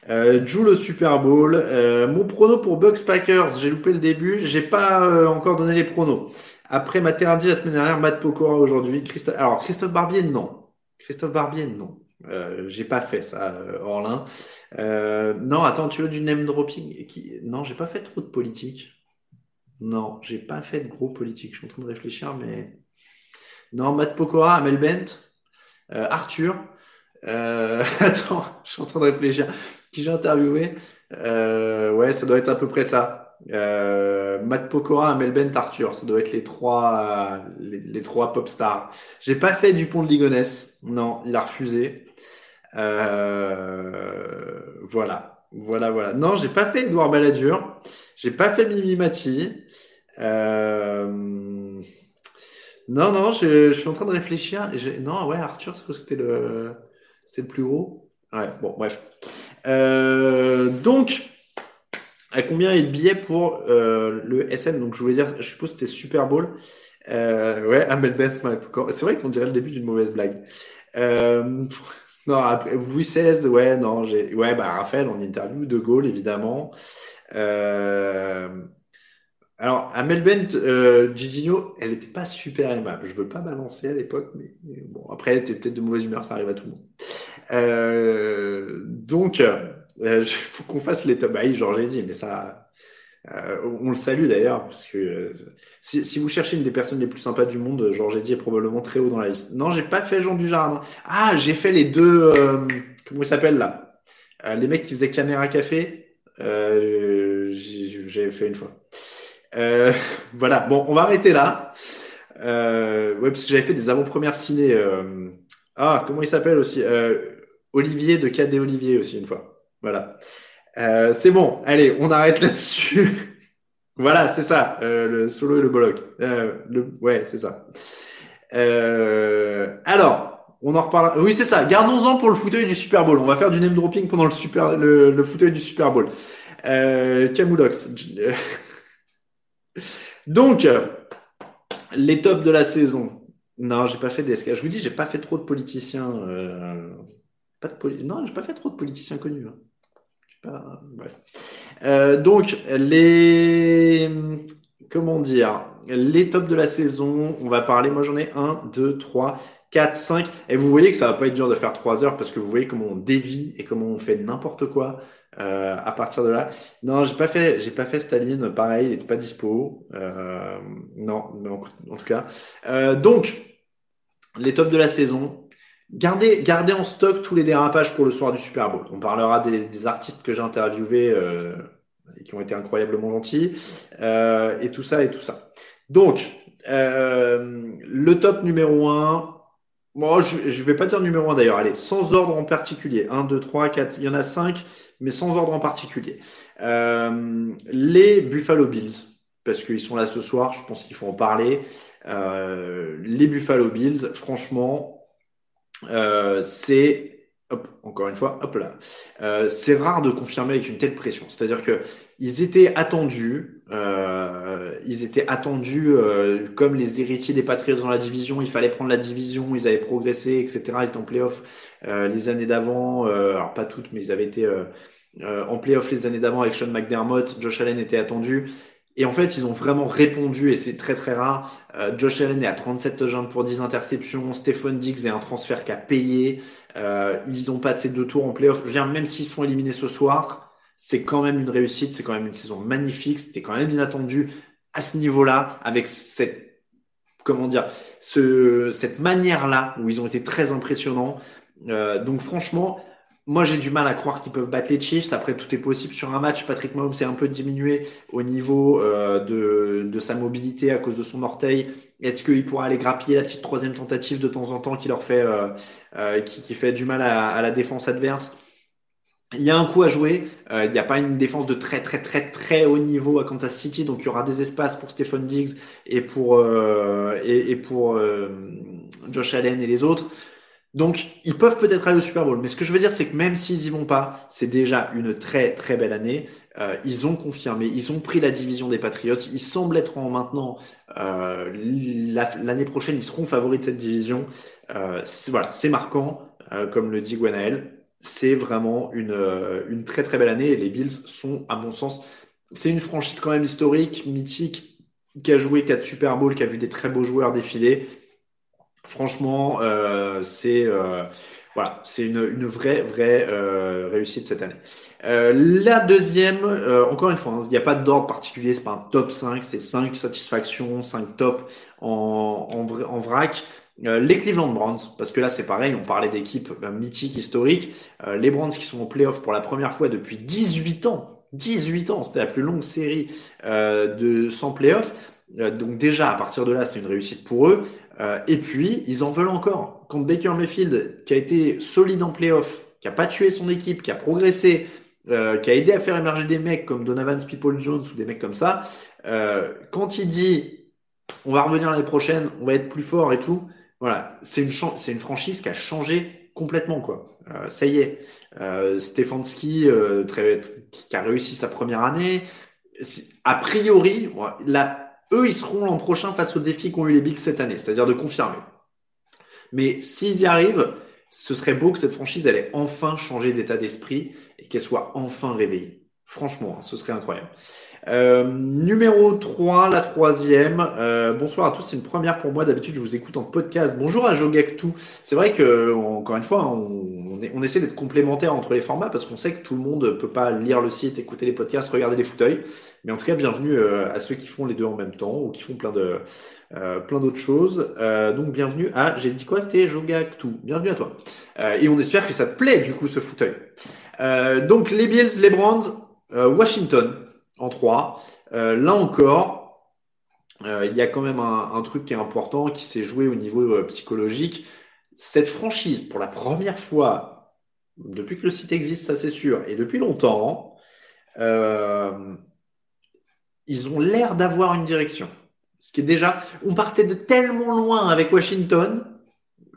Euh, Joue le Super Bowl. Euh, mon prono pour Bucks Packers, j'ai loupé le début. J'ai pas euh, encore donné les pronos. Après Materdi la semaine dernière, Matt Pokora aujourd'hui. Alors Christophe Barbier, non. Christophe Barbier, non. Euh, j'ai pas fait ça, euh, Orlin. Euh, non, attends, tu veux du name dropping. Non, j'ai pas fait trop de politique. Non, j'ai pas fait de gros politique. Je suis en train de réfléchir, mais non, Matt Pokora, Amel Bent, euh, Arthur. Euh, attends, je suis en train de réfléchir. Qui j'ai interviewé? Euh, Ouais, ça doit être à peu près ça. Euh, Matt Pokora, Amel Bent, Arthur. Ça doit être les trois, les, trois pop stars. J'ai pas fait Dupont de Ligonnès. Non, il a refusé. Euh, voilà, voilà, voilà. Non, j'ai pas fait Edouard Balladur. J'ai pas fait Mimi Mati. Euh... Non, non, je, je, suis en train de réfléchir. Non, ouais, Arthur, c'était le, c'était le plus gros. Ouais, bon, bref. Euh, donc, à combien est le billet pour euh, le SM Donc, je voulais dire, je suppose que c'était Super Bowl. Euh, ouais, Amel Bent, c'est vrai qu'on dirait le début d'une mauvaise blague. Euh, non, après, Louis XVI, ouais, non, j'ai, ouais, bah, Raphaël en interview, De Gaulle, évidemment. Euh, alors, Amel Bent, euh, Gigino, elle n'était pas super aimable. Je veux pas balancer à l'époque, mais bon, après, elle était peut-être de mauvaise humeur, ça arrive à tout le monde. Euh, donc, il euh, faut qu'on fasse les top. Bah genre j'ai mais ça, euh, on le salue d'ailleurs, parce que euh, si, vous cherchez une des personnes les plus sympas du monde, Georges Eddy est probablement très haut dans la liste. Non, j'ai pas fait Jean Dujardin. Ah, j'ai fait les deux. Comment ils s'appellent là? Les mecs qui faisaient caméra café. J'avais fait une fois. voilà. Bon, on va arrêter là. ouais, parce que j'avais fait des avant-premières ciné. Ah, comment il s'appelle aussi Olivier de KD Olivier aussi une fois. Voilà. Euh, c'est bon, allez, on arrête là-dessus. voilà, c'est ça, euh, le solo et le bollock. Euh, le... Ouais, c'est ça. Euh, alors, on en reparle. Oui, c'est ça. Gardons-en pour le fauteuil du Super Bowl. On va faire du name dropping pendant le super, le, le fauteuil du Super Bowl. Euh, Camoulox. Donc, les tops de la saison. Non, j'ai pas fait d'esca. Je vous dis, j'ai pas fait trop de politiciens. De poli... Non, j'ai pas fait trop de politiciens connus. Hein. Euh, donc, les. Comment dire Les tops de la saison, on va parler. Moi, j'en ai 1, 2, 3, 4, 5. Et vous voyez que ça va pas être dur de faire 3 heures parce que vous voyez comment on dévie et comment on fait n'importe quoi euh, à partir de là. Non, j'ai pas fait, j'ai pas fait Staline. Pareil, il était pas dispo. Euh, non, mais en, tout cas. Donc, les tops de la saison. Gardez, gardez en stock tous les dérapages pour le soir du Super Bowl. On parlera des, des artistes que j'ai interviewés euh, et qui ont été incroyablement gentils euh, et tout ça et tout ça. Donc, euh, le top numéro 1, moi je, je vais pas dire numéro 1 d'ailleurs, allez, sans ordre en particulier. 1, 2, 3, 4, il y en a 5, mais sans ordre en particulier. Euh, les Buffalo Bills, parce qu'ils sont là ce soir, je pense qu'il faut en parler. Euh, les Buffalo Bills, franchement, euh, c'est encore une fois, hop là. Euh, c'est rare de confirmer avec une telle pression. C'est-à-dire que ils étaient attendus, euh, ils étaient attendus comme les héritiers des Patriots dans la division. Il fallait prendre la division, ils avaient progressé, etc. Ils étaient en playoff les années d'avant. Alors pas toutes, mais ils avaient été en playoff les années d'avant avec Sean McDermott. Josh Allen était attendu. Et en fait, ils ont vraiment répondu, et c'est très très rare. Euh, Josh Allen est à 37 touchdowns pour 10 interceptions. Stephen Diggs est un transfert qui a payé. Euh, ils ont passé deux tours en playoff. Je veux dire, même s'ils se font éliminer ce soir, c'est quand même une réussite, c'est quand même une saison magnifique. C'était quand même inattendu à ce niveau-là, avec cette, comment dire, ce, cette manière-là où ils ont été très impressionnants. Euh, donc franchement, moi, j'ai du mal à croire qu'ils peuvent battre les Chiefs. Après, tout est possible sur un match. Patrick Mahomes s'est un peu diminué au niveau euh, de, de, sa mobilité à cause de son orteil. Est-ce qu'il pourra aller grappiller la petite troisième tentative de temps en temps qui leur fait, euh, euh, qui, qui, fait du mal à, à, la défense adverse? Il y a un coup à jouer. Euh, il n'y a pas une défense de très très très très haut niveau à Kansas City, donc il y aura des espaces pour Stephen Diggs et pour euh, et, et, pour Josh Allen et les autres. Donc, ils peuvent peut-être aller au Super Bowl. Mais ce que je veux dire, c'est que même s'ils y vont pas, c'est déjà une très très belle année. Euh, ils ont confirmé, ils ont pris la division des Patriots. Ils semblent être en maintenant euh, l'année prochaine, ils seront favoris de cette division. Euh, voilà, c'est marquant, euh, comme le dit Gwenaël. C'est vraiment une, euh, une très très belle année. Et les Bills sont, à mon sens, c'est une franchise quand même historique, mythique, qui a joué quatre Super Bowls, qui a vu des très beaux joueurs défiler. Franchement, euh, c'est euh, voilà, c'est une, une, vraie vraie euh, réussite cette année. La deuxième, encore une fois, hein, il n'y a pas d'ordre particulier, c'est pas un top 5, c'est 5 satisfactions, 5 top en, en, en vrac. Les Cleveland Browns, parce que là c'est pareil, on parlait d'équipes mythiques, historiques. les Browns qui sont en playoff pour la première fois depuis 18 ans. 18 ans, c'était la plus longue série de sans playoff. donc déjà, à partir de là, c'est une réussite pour eux. Euh, et puis, ils en veulent encore. Contre Baker Mayfield, qui a été solide en playoff, qui a pas tué son équipe, qui a progressé, euh, qui a aidé à faire émerger des mecs comme Donovan People Jones ou des mecs comme ça, euh, quand il dit on va revenir l'année prochaine, on va être plus fort et tout, voilà, c'est une, c'est une franchise qui a changé complètement, quoi. Euh, ça y est. Euh, Stefanski, euh, très, qui a réussi sa première année. A priori, la, eux, ils seront l'an prochain face aux défis qu'ont eu les Bills cette année, c'est-à-dire de confirmer. Mais s'ils y arrivent, ce serait beau que cette franchise elle ait enfin changé d'état d'esprit et qu'elle soit enfin réveillée. Franchement, hein, ce serait incroyable. Euh, numéro 3, la troisième. Euh, bonsoir à tous, c'est une première pour moi. D'habitude, je vous écoute en podcast. Bonjour à Jogactu. C'est vrai que, encore une fois, on, on, essaie d'être complémentaire entre les formats parce qu'on sait que tout le monde peut pas lire le site, écouter les podcasts, regarder les fauteuils. Mais en tout cas, bienvenue euh, à ceux qui font les deux en même temps ou qui font plein de euh, plein d'autres choses. Euh, donc bienvenue à, j'ai dit quoi? C'était Jogactu. Bienvenue à toi. et on espère que ça te plaît du coup ce fauteuil. donc les Bills, les Browns, Washington en 3. Euh, là encore, il y a quand même un, un, truc qui est important qui s'est joué au niveau psychologique. Cette franchise, pour la première fois, depuis que le site existe, ça c'est sûr, et depuis longtemps, euh, ils ont l'air d'avoir une direction. Ce qui est déjà, on partait de tellement loin avec Washington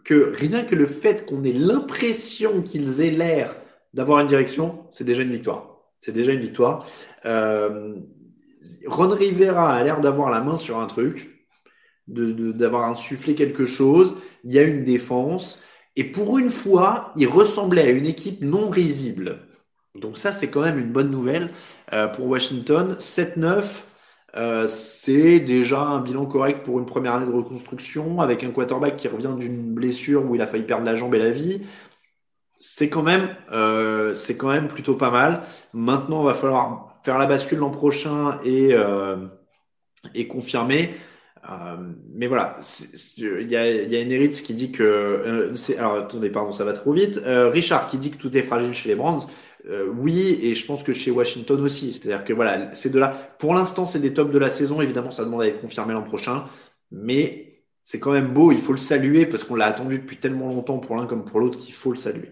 que rien que le fait qu'on ait l'impression qu'ils aient l'air d'avoir une direction, c'est déjà une victoire. C'est déjà une victoire. Euh, Ron Rivera a l'air d'avoir la main sur un truc, d'avoir insufflé quelque chose. Il y a une défense. Et pour une fois, il ressemblait à une équipe non risible. Donc ça, c'est quand même une bonne nouvelle euh, pour Washington. 7-9, euh, c'est déjà un bilan correct pour une première année de reconstruction, avec un quarterback qui revient d'une blessure où il a failli perdre la jambe et la vie c'est quand même euh, quand même plutôt pas mal. Maintenant, il va falloir faire la bascule l'an prochain et et confirmer. Euh, mais voilà, il y a, y a qui dit que euh, alors attendez pardon ça va trop vite. Euh, Richard qui dit que tout est fragile chez les Brands. oui et je pense que chez Washington aussi. C'est-à-dire que voilà c'est de là. Pour l'instant c'est des tops de la saison. Évidemment ça demande à être confirmé l'an prochain, mais c'est quand même beau, il faut le saluer parce qu'on l'a attendu depuis tellement longtemps pour l'un comme pour l'autre qu'il faut le saluer.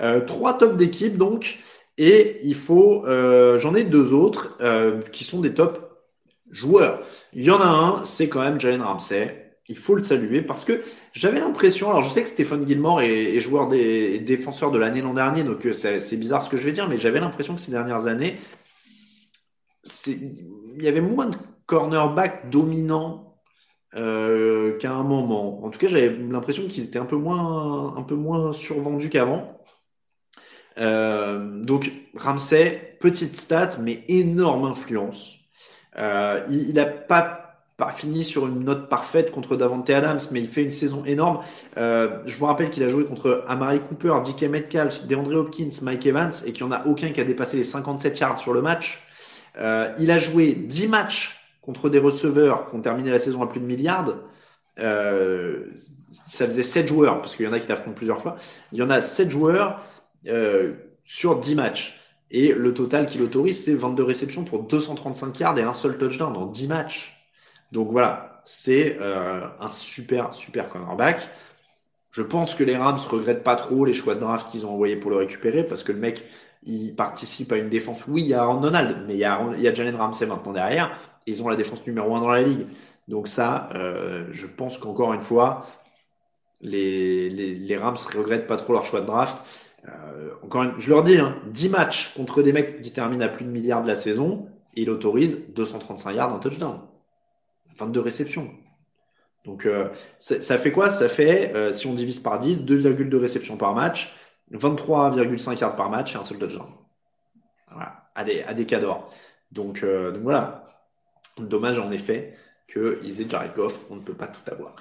Euh, trois tops d'équipe donc, et il faut, euh, j'en ai deux autres euh, qui sont des tops joueurs. Il y en a un, c'est quand même Jalen Ramsey. Il faut le saluer parce que j'avais l'impression, alors je sais que Stéphane Gilmore est, est joueur des défenseurs de l'année l'an dernier, donc euh, c'est bizarre ce que je vais dire, mais j'avais l'impression que ces dernières années, il y avait moins de cornerbacks dominants euh, qu'à un moment. En tout cas, j'avais l'impression qu'ils étaient un peu moins, un peu moins survendus qu'avant. Euh, donc Ramsey, petite stat, mais énorme influence. Euh, il n'a pas pas fini sur une note parfaite contre Davante Adams, mais il fait une saison énorme. Euh, je vous rappelle qu'il a joué contre Amari Cooper, DK Metcalf, DeAndre Hopkins, Mike Evans, et qu'il n'y en a aucun qui a dépassé les 57 yards sur le match. Euh, il a joué 10 matchs contre des receveurs qui ont terminé la saison à plus de milliards. Euh, ça faisait 7 joueurs, parce qu'il y en a qui l'affrontent plusieurs fois. Il y en a 7 joueurs euh, sur 10 matchs. Et le total qu'il autorise, c'est 22 réceptions pour 235 yards et un seul touchdown dans 10 matchs. Donc voilà, c'est euh, un super, super cornerback. Je pense que les Rams regrettent pas trop les choix de draft qu'ils ont envoyés pour le récupérer parce que le mec, il participe à une défense. Oui, il y a Aaron Donald, mais il y a, il Jalen Ramsey maintenant derrière. Ils ont la défense numéro un dans la ligue. Donc ça, euh, je pense qu'encore une fois, les, les, les, Rams regrettent pas trop leur choix de draft. Euh, encore une, je leur dis, hein, 10 matchs contre des mecs qui terminent à plus de milliards de la saison, il autorise 235 yards en touchdown. 22 réceptions. Donc euh, ça fait quoi? Ça fait, euh, si on divise par 10, 2,2 réceptions par match, 23,5 yards par match et un seul touchdown. Voilà, à des. Donc, euh, donc voilà. Dommage en effet qu'ils aient Jared on ne peut pas tout avoir.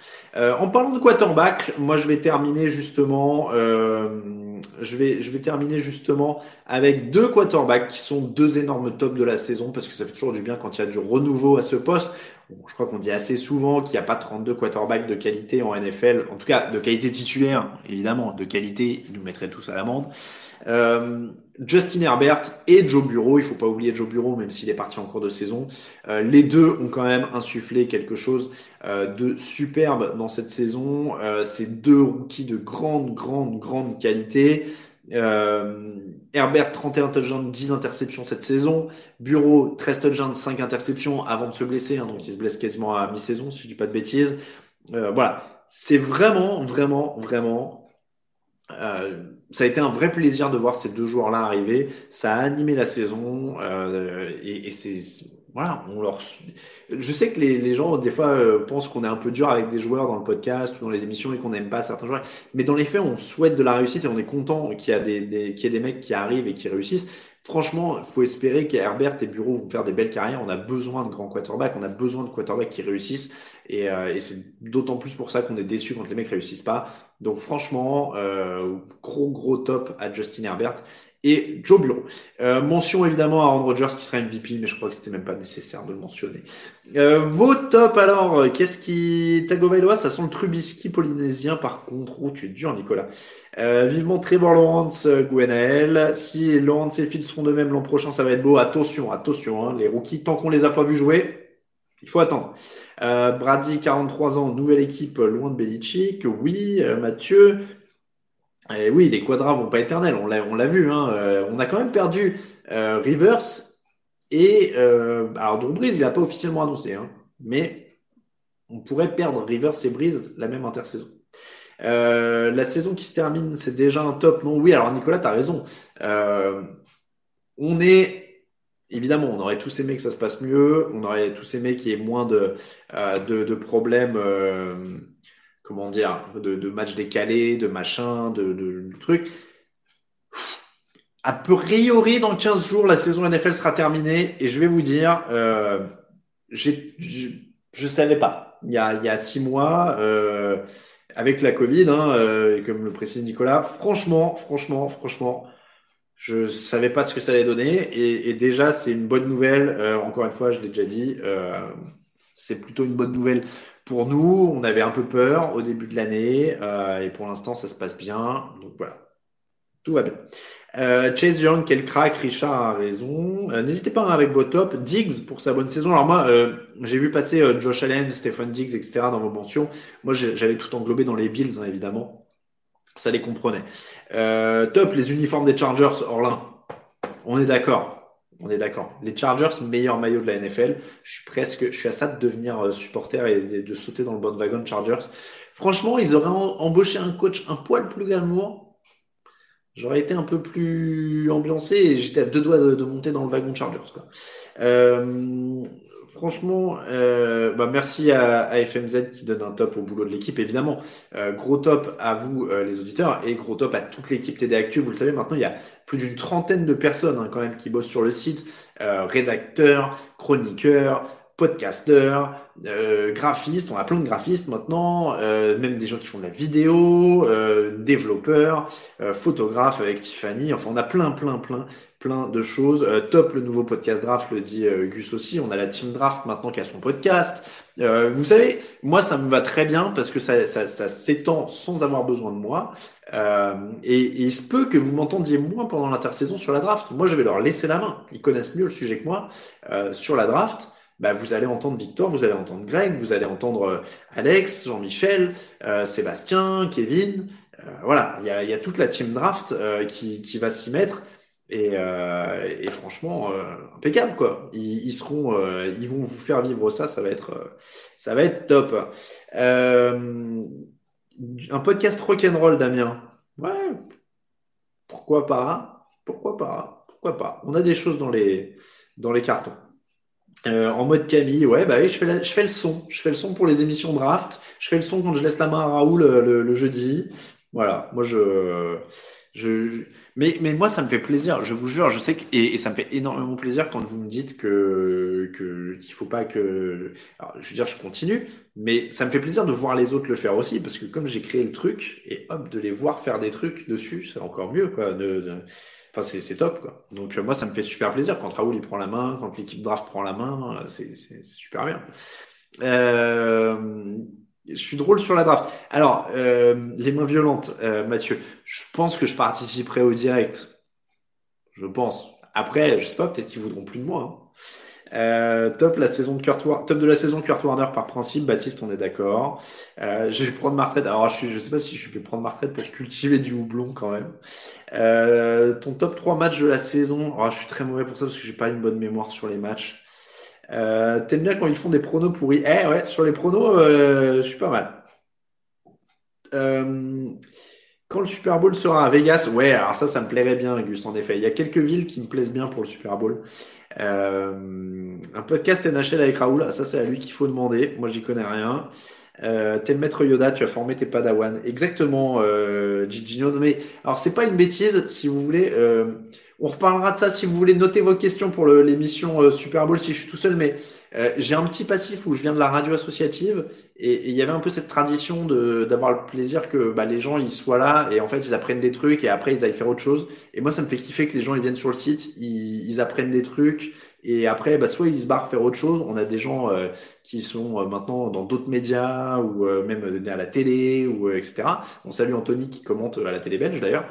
en parlant de quarterback, moi je vais terminer justement, je vais, je vais terminer justement avec deux quarterbacks qui sont deux énormes tops de la saison parce que ça fait toujours du bien quand il y a du renouveau à ce poste je crois qu'on dit assez souvent qu'il n'y a pas 32 quarterbacks de qualité en NFL, en tout cas de qualité titulaire, évidemment, de qualité, ils nous mettraient tous à l'amende. Euh, Justin Herbert et Joe Bureau, il faut pas oublier Joe Bureau, même s'il est parti en cours de saison. Euh, les deux ont quand même insufflé quelque chose euh, de superbe dans cette saison. C'est deux rookies de grande, grande, grande qualité. Herbert, 31 touchdowns, 10 interceptions cette saison. Bureau, 13 touchdowns, 5 interceptions avant de se blesser. Hein, donc il se blesse quasiment à mi-saison, si je dis pas de bêtises. Voilà. C'est vraiment, vraiment, vraiment. Euh, ça a été un vrai plaisir de voir ces deux joueurs-là arriver. Ça a animé la saison. Euh, et, et c'est voilà, on leur. Je sais que les, les gens des fois euh, pensent qu'on est un peu dur avec des joueurs dans le podcast ou dans les émissions et qu'on n'aime pas certains joueurs. Mais dans les faits, on souhaite de la réussite et on est content qu'il y a des, des qu'il y ait des mecs qui arrivent et qui réussissent. Franchement, il faut espérer qu'Herbert et Bureau vont faire des belles carrières. On a besoin de grands quarterbacks, on a besoin de quarterbacks qui réussissent. Et, euh, et c'est d'autant plus pour ça qu'on est déçu quand les mecs réussissent pas. Donc franchement, euh, gros gros top à Justin Herbert et Joe Bureau. Euh, mention évidemment à Aaron Rodgers qui sera MVP, mais je crois que c'était même pas nécessaire de le mentionner. Euh, vos top alors, qu'est-ce qui Tagovailoa, ça sent le Trubisky polynésien par contre. Oh, tu es dur Nicolas. Euh, vivement Trevor Lawrence, euh, Gwenaël. Si Lawrence et Fields font de même l'an prochain, ça va être beau. Attention, attention, hein, les rookies, tant qu'on les a pas vus jouer, il faut attendre. Euh, Brady, 43 ans, nouvelle équipe, loin de Belichick. Oui, euh, Mathieu. Et oui, les quadras vont pas éternels, on l'a, vu. Hein. Euh, on a quand même perdu euh, Rivers et euh, alors Drew il a pas officiellement annoncé, hein, mais on pourrait perdre Rivers et Brees la même intersaison. Euh, la saison qui se termine, c'est déjà un top, non? Oui, alors Nicolas, tu as raison. Euh, on est, évidemment, on aurait tous aimé que ça se passe mieux, on aurait tous aimé qu'il y ait moins de, euh, de, de problèmes comment dire, de, matchs décalés, de machin, de, trucs. A priori, dans 15 jours, la saison NFL sera terminée et je vais vous dire, euh, je, je savais pas. Il y a, six mois, euh, avec la Covid, hein, euh, comme le précise Nicolas, franchement, franchement, franchement, je savais pas ce que ça allait donner et, déjà c'est une bonne nouvelle. Encore une fois, je l'ai déjà dit, c'est plutôt une bonne nouvelle pour nous, on avait un peu peur au début de l'année euh, et pour l'instant, ça se passe bien. Donc voilà, tout va bien. Euh, Chase Young, quel crack, Richard a raison. Euh, N'hésitez pas hein, avec vos tops. Diggs pour sa bonne saison. Alors moi, euh, j'ai vu passer Josh Allen, Stephen Diggs, etc. dans vos mentions. Moi, j'avais tout englobé dans les Bills, hein, évidemment. Ça les comprenait. Top, les uniformes des Chargers, Orlin. On est d'accord. On est d'accord. Les Chargers, meilleur maillot de la NFL. Je suis presque, je à ça de devenir euh, supporter et de, sauter dans le bon wagon Chargers. Franchement, ils auraient embauché un coach un poil plus glamour. J'aurais été un peu plus ambiancé et j'étais à deux doigts de, monter dans le wagon Chargers. Euh, franchement, euh, bah merci à, FMZ qui donne un top au boulot de l'équipe, évidemment. Euh, gros top à vous, euh, les auditeurs, et gros top à toute l'équipe TD Actu. Vous le savez, maintenant, il y a plus d'une trentaine de personnes hein, quand même qui bossent sur le site. rédacteurs, chroniqueurs, podcasteurs, graphistes, on a plein de graphistes maintenant, même des gens qui font de la vidéo, développeurs, photographes avec Tiffany, enfin on a plein, plein, plein plein de choses. Euh, top, le nouveau podcast draft, le dit euh, Gus aussi. On a la team draft maintenant qui a son podcast. Euh, vous savez, moi, ça me va très bien parce que ça, ça, s'étend sans avoir besoin de moi. Et, et, il se peut que vous m'entendiez moins pendant l'intersaison sur la draft. Moi, je vais leur laisser la main. Ils connaissent mieux le sujet que moi sur la draft. Bah, vous allez entendre Victor, vous allez entendre Greg, vous allez entendre Alex, Jean-Michel, Sébastien, Kevin. voilà, il y a, y a, toute la team draft qui, qui va s'y mettre. Et, euh, et, franchement, euh, impeccable quoi. Ils, seront, euh, ils vont vous faire vivre ça. Ça va être, ça va être top. Un podcast rock'n'roll, Damien. Ouais. Pourquoi pas? Pourquoi pas? Pourquoi pas? On a des choses dans les, dans les cartons. en mode Camille, ouais, bah oui, je fais, je fais le son. Je fais le son pour les émissions draft. Je fais le son quand je laisse la main à Raoul le jeudi. Voilà. Moi, je je, mais, mais moi, ça me fait plaisir. Je vous jure, je sais que et, et ça me fait énormément plaisir quand vous me dites que qu'il faut pas que. Alors, je veux dire, je continue, mais ça me fait plaisir de voir les autres le faire aussi parce que comme j'ai créé le truc et hop, de les voir faire des trucs dessus, c'est encore mieux, quoi. De, Enfin, c'est, top, quoi. Donc, euh, moi, ça me fait super plaisir quand Raoul il prend la main, quand l'équipe draft prend la main, euh, c'est super bien. Euh, je suis drôle sur la draft. Alors, euh, les mains violentes, euh, Mathieu. Je pense que je participerai au direct. Je pense. Après, je sais pas, peut-être qu'ils voudront plus de moi. Hein. Euh, top la saison de Kurt top de la saison Kurt Warner par principe. Baptiste, on est d'accord. Je vais prendre ma retraite. Alors, je suis, je sais pas si je vais prendre ma retraite pour cultiver du houblon quand même. Ton top 3 matchs de la saison. Alors, je suis très mauvais pour ça parce que j'ai pas une bonne mémoire sur les matchs. Euh, T'aimes bien quand ils font des pronos pourris Eh ouais, sur les pronos, euh, je suis pas mal. Euh, quand le Super Bowl sera à Vegas, ouais, alors ça, ça me plairait bien, Gus, en effet. Il y a quelques villes qui me plaisent bien pour le Super Bowl. Euh, un podcast NHL avec Raoul, ah, ça, c'est à lui qu'il faut demander. Moi, j'y connais rien. T'es le maître Yoda, tu as formé tes Padawan. Exactement, euh, Gigino. Mais alors, c'est pas une bêtise, si vous voulez. On reparlera de ça si vous voulez noter vos questions pour l'émission euh, Super Bowl si je suis tout seul, mais euh, j'ai un petit passif où je viens de la radio associative et il y avait un peu cette tradition d'avoir le plaisir que bah, les gens ils soient là et en fait ils apprennent des trucs et après ils aillent faire autre chose. Et moi ça me fait kiffer que les gens ils viennent sur le site, ils, ils apprennent des trucs, et après, bah, soit ils se barrent faire autre chose. On a des gens euh, qui sont euh, maintenant dans d'autres médias ou euh, même à la télé ou etc. On salue Anthony qui commente à la télé belge d'ailleurs,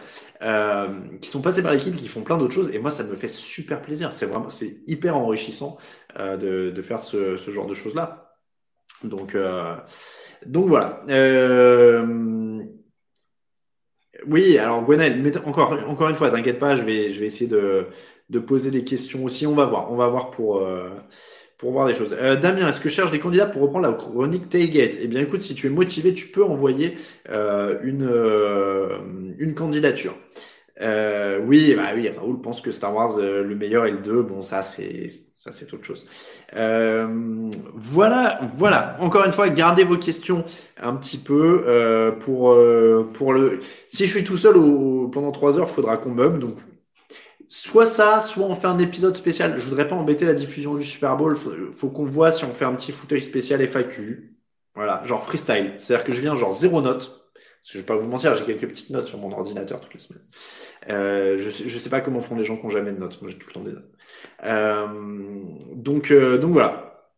qui sont passés par l'équipe, qui font plein d'autres choses. Et moi, ça me fait super plaisir. C'est vraiment, c'est hyper enrichissant de, faire ce, genre de choses là. Donc, donc voilà. Oui, alors Gwenel, encore, encore une fois, t'inquiète pas, je vais, je vais essayer de, de poser des questions aussi. On va voir, on va voir pour, euh, pour voir des choses. Euh, Damien, est-ce que je cherche des candidats pour reprendre la chronique Tailgate? Eh bien, écoute, si tu es motivé, tu peux envoyer euh, une, une candidature. oui, bah oui, Raoul pense que Star Wars le meilleur est le 2. Bon, ça c'est ça c'est autre chose. voilà, voilà. Encore une fois, gardez vos questions un petit peu pour pour le. Si je suis tout seul au, pendant trois heures, faudra qu'on meuble. Donc soit ça, soit on fait un épisode spécial. Je voudrais pas embêter la diffusion du Super Bowl. Faut, faut qu'on voit si on fait un petit fauteuil spécial FAQ. Voilà, genre freestyle. C'est-à-dire que je viens genre zéro note. Parce que je vais pas vous mentir, j'ai quelques petites notes sur mon ordinateur toutes les semaines. Euh, je, sais, sais pas comment font les gens qui ont jamais de notes. Moi, j'ai tout le temps des notes. Euh, donc, euh, donc voilà.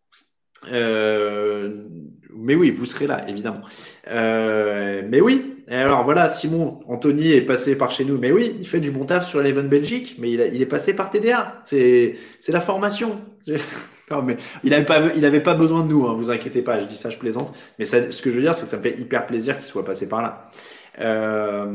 Mais oui, vous serez là, évidemment. Euh, mais oui, alors voilà, Simon, Anthony est passé par chez nous. Mais oui, il fait du bon taf sur Eleven Belgique, mais il, est passé par TDA. C'est, la formation. non, mais il avait pas, il avait pas besoin de nous, hein, vous inquiétez pas, je dis ça, je plaisante. Mais ça, ce que je veux dire, c'est que ça me fait hyper plaisir qu'il soit passé par là. Euh,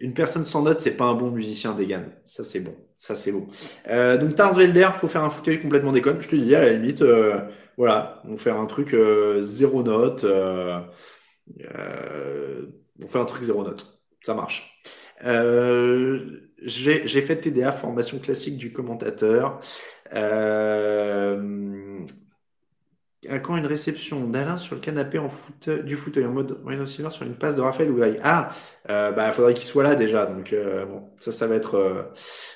une personne sans note, c'est pas un bon musicien Degan. Ça, c'est bon. Ça, c'est bon. Euh, donc, Tarsvelder, faut faire un fauteuil complètement déconne. Je te dis, à la limite, euh, voilà, on fait un truc euh, zéro note. Euh, euh, on fait un truc zéro note. Ça marche. J'ai fait TDA, formation classique du commentateur. À quand une réception d'Alain sur le canapé en foot, du fauteuil en mode moyen Silver sur une passe de Raphaël ou Ah, euh, bah faudrait qu'il soit là déjà. Donc euh, bon, ça, ça va être, euh,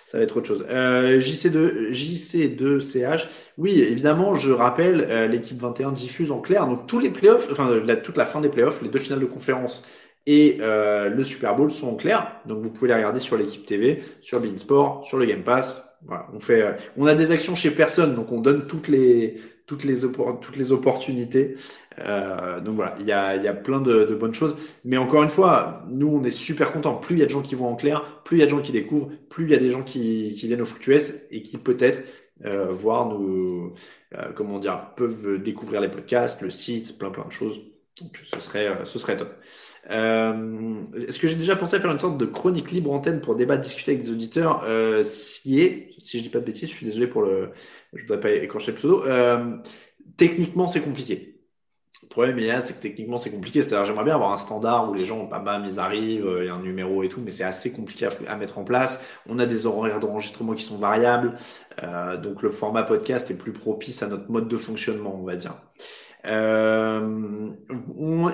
ça va être autre chose. Euh, JC2, JC2CH. Oui, évidemment, je rappelle, euh, l'équipe 21 diffuse en clair. Donc tous les playoffs, enfin toute la fin des playoffs, les deux finales de conférence et le Super Bowl sont en clair. Donc vous pouvez les regarder sur l'équipe TV, sur Beansport, sur le Game Pass. Voilà, on fait, on a des actions chez personne, donc on donne toutes les toutes les, toutes les opportunités. Euh, donc voilà, il y a, y a plein de, bonnes choses. Mais encore une fois, nous, on est super contents. Plus il y a de gens qui vont en clair, plus il y a de gens qui découvrent, plus il y a des gens qui, qui viennent au FootUS et qui peut-être euh, nous, euh, comment dire, peuvent découvrir les podcasts, le site, plein plein de choses. Donc ce serait, euh, ce serait top. Euh, Est-ce que j'ai déjà pensé à faire une sorte de chronique libre antenne pour débattre, discuter avec des auditeurs euh, Si est, si je dis pas de bêtises, je suis désolé pour le, je voudrais pas écorcher le pseudo. Euh, techniquement, c'est compliqué. Le problème, il y a, c'est que techniquement, c'est compliqué. C'est-à-dire, j'aimerais bien avoir un standard où les gens, pas bam, ils arrivent, il y a un numéro et tout, mais c'est assez compliqué à, mettre en place. On a des horaires d'enregistrement qui sont variables. Donc, le format podcast est plus propice à notre mode de fonctionnement, on va dire. Euh,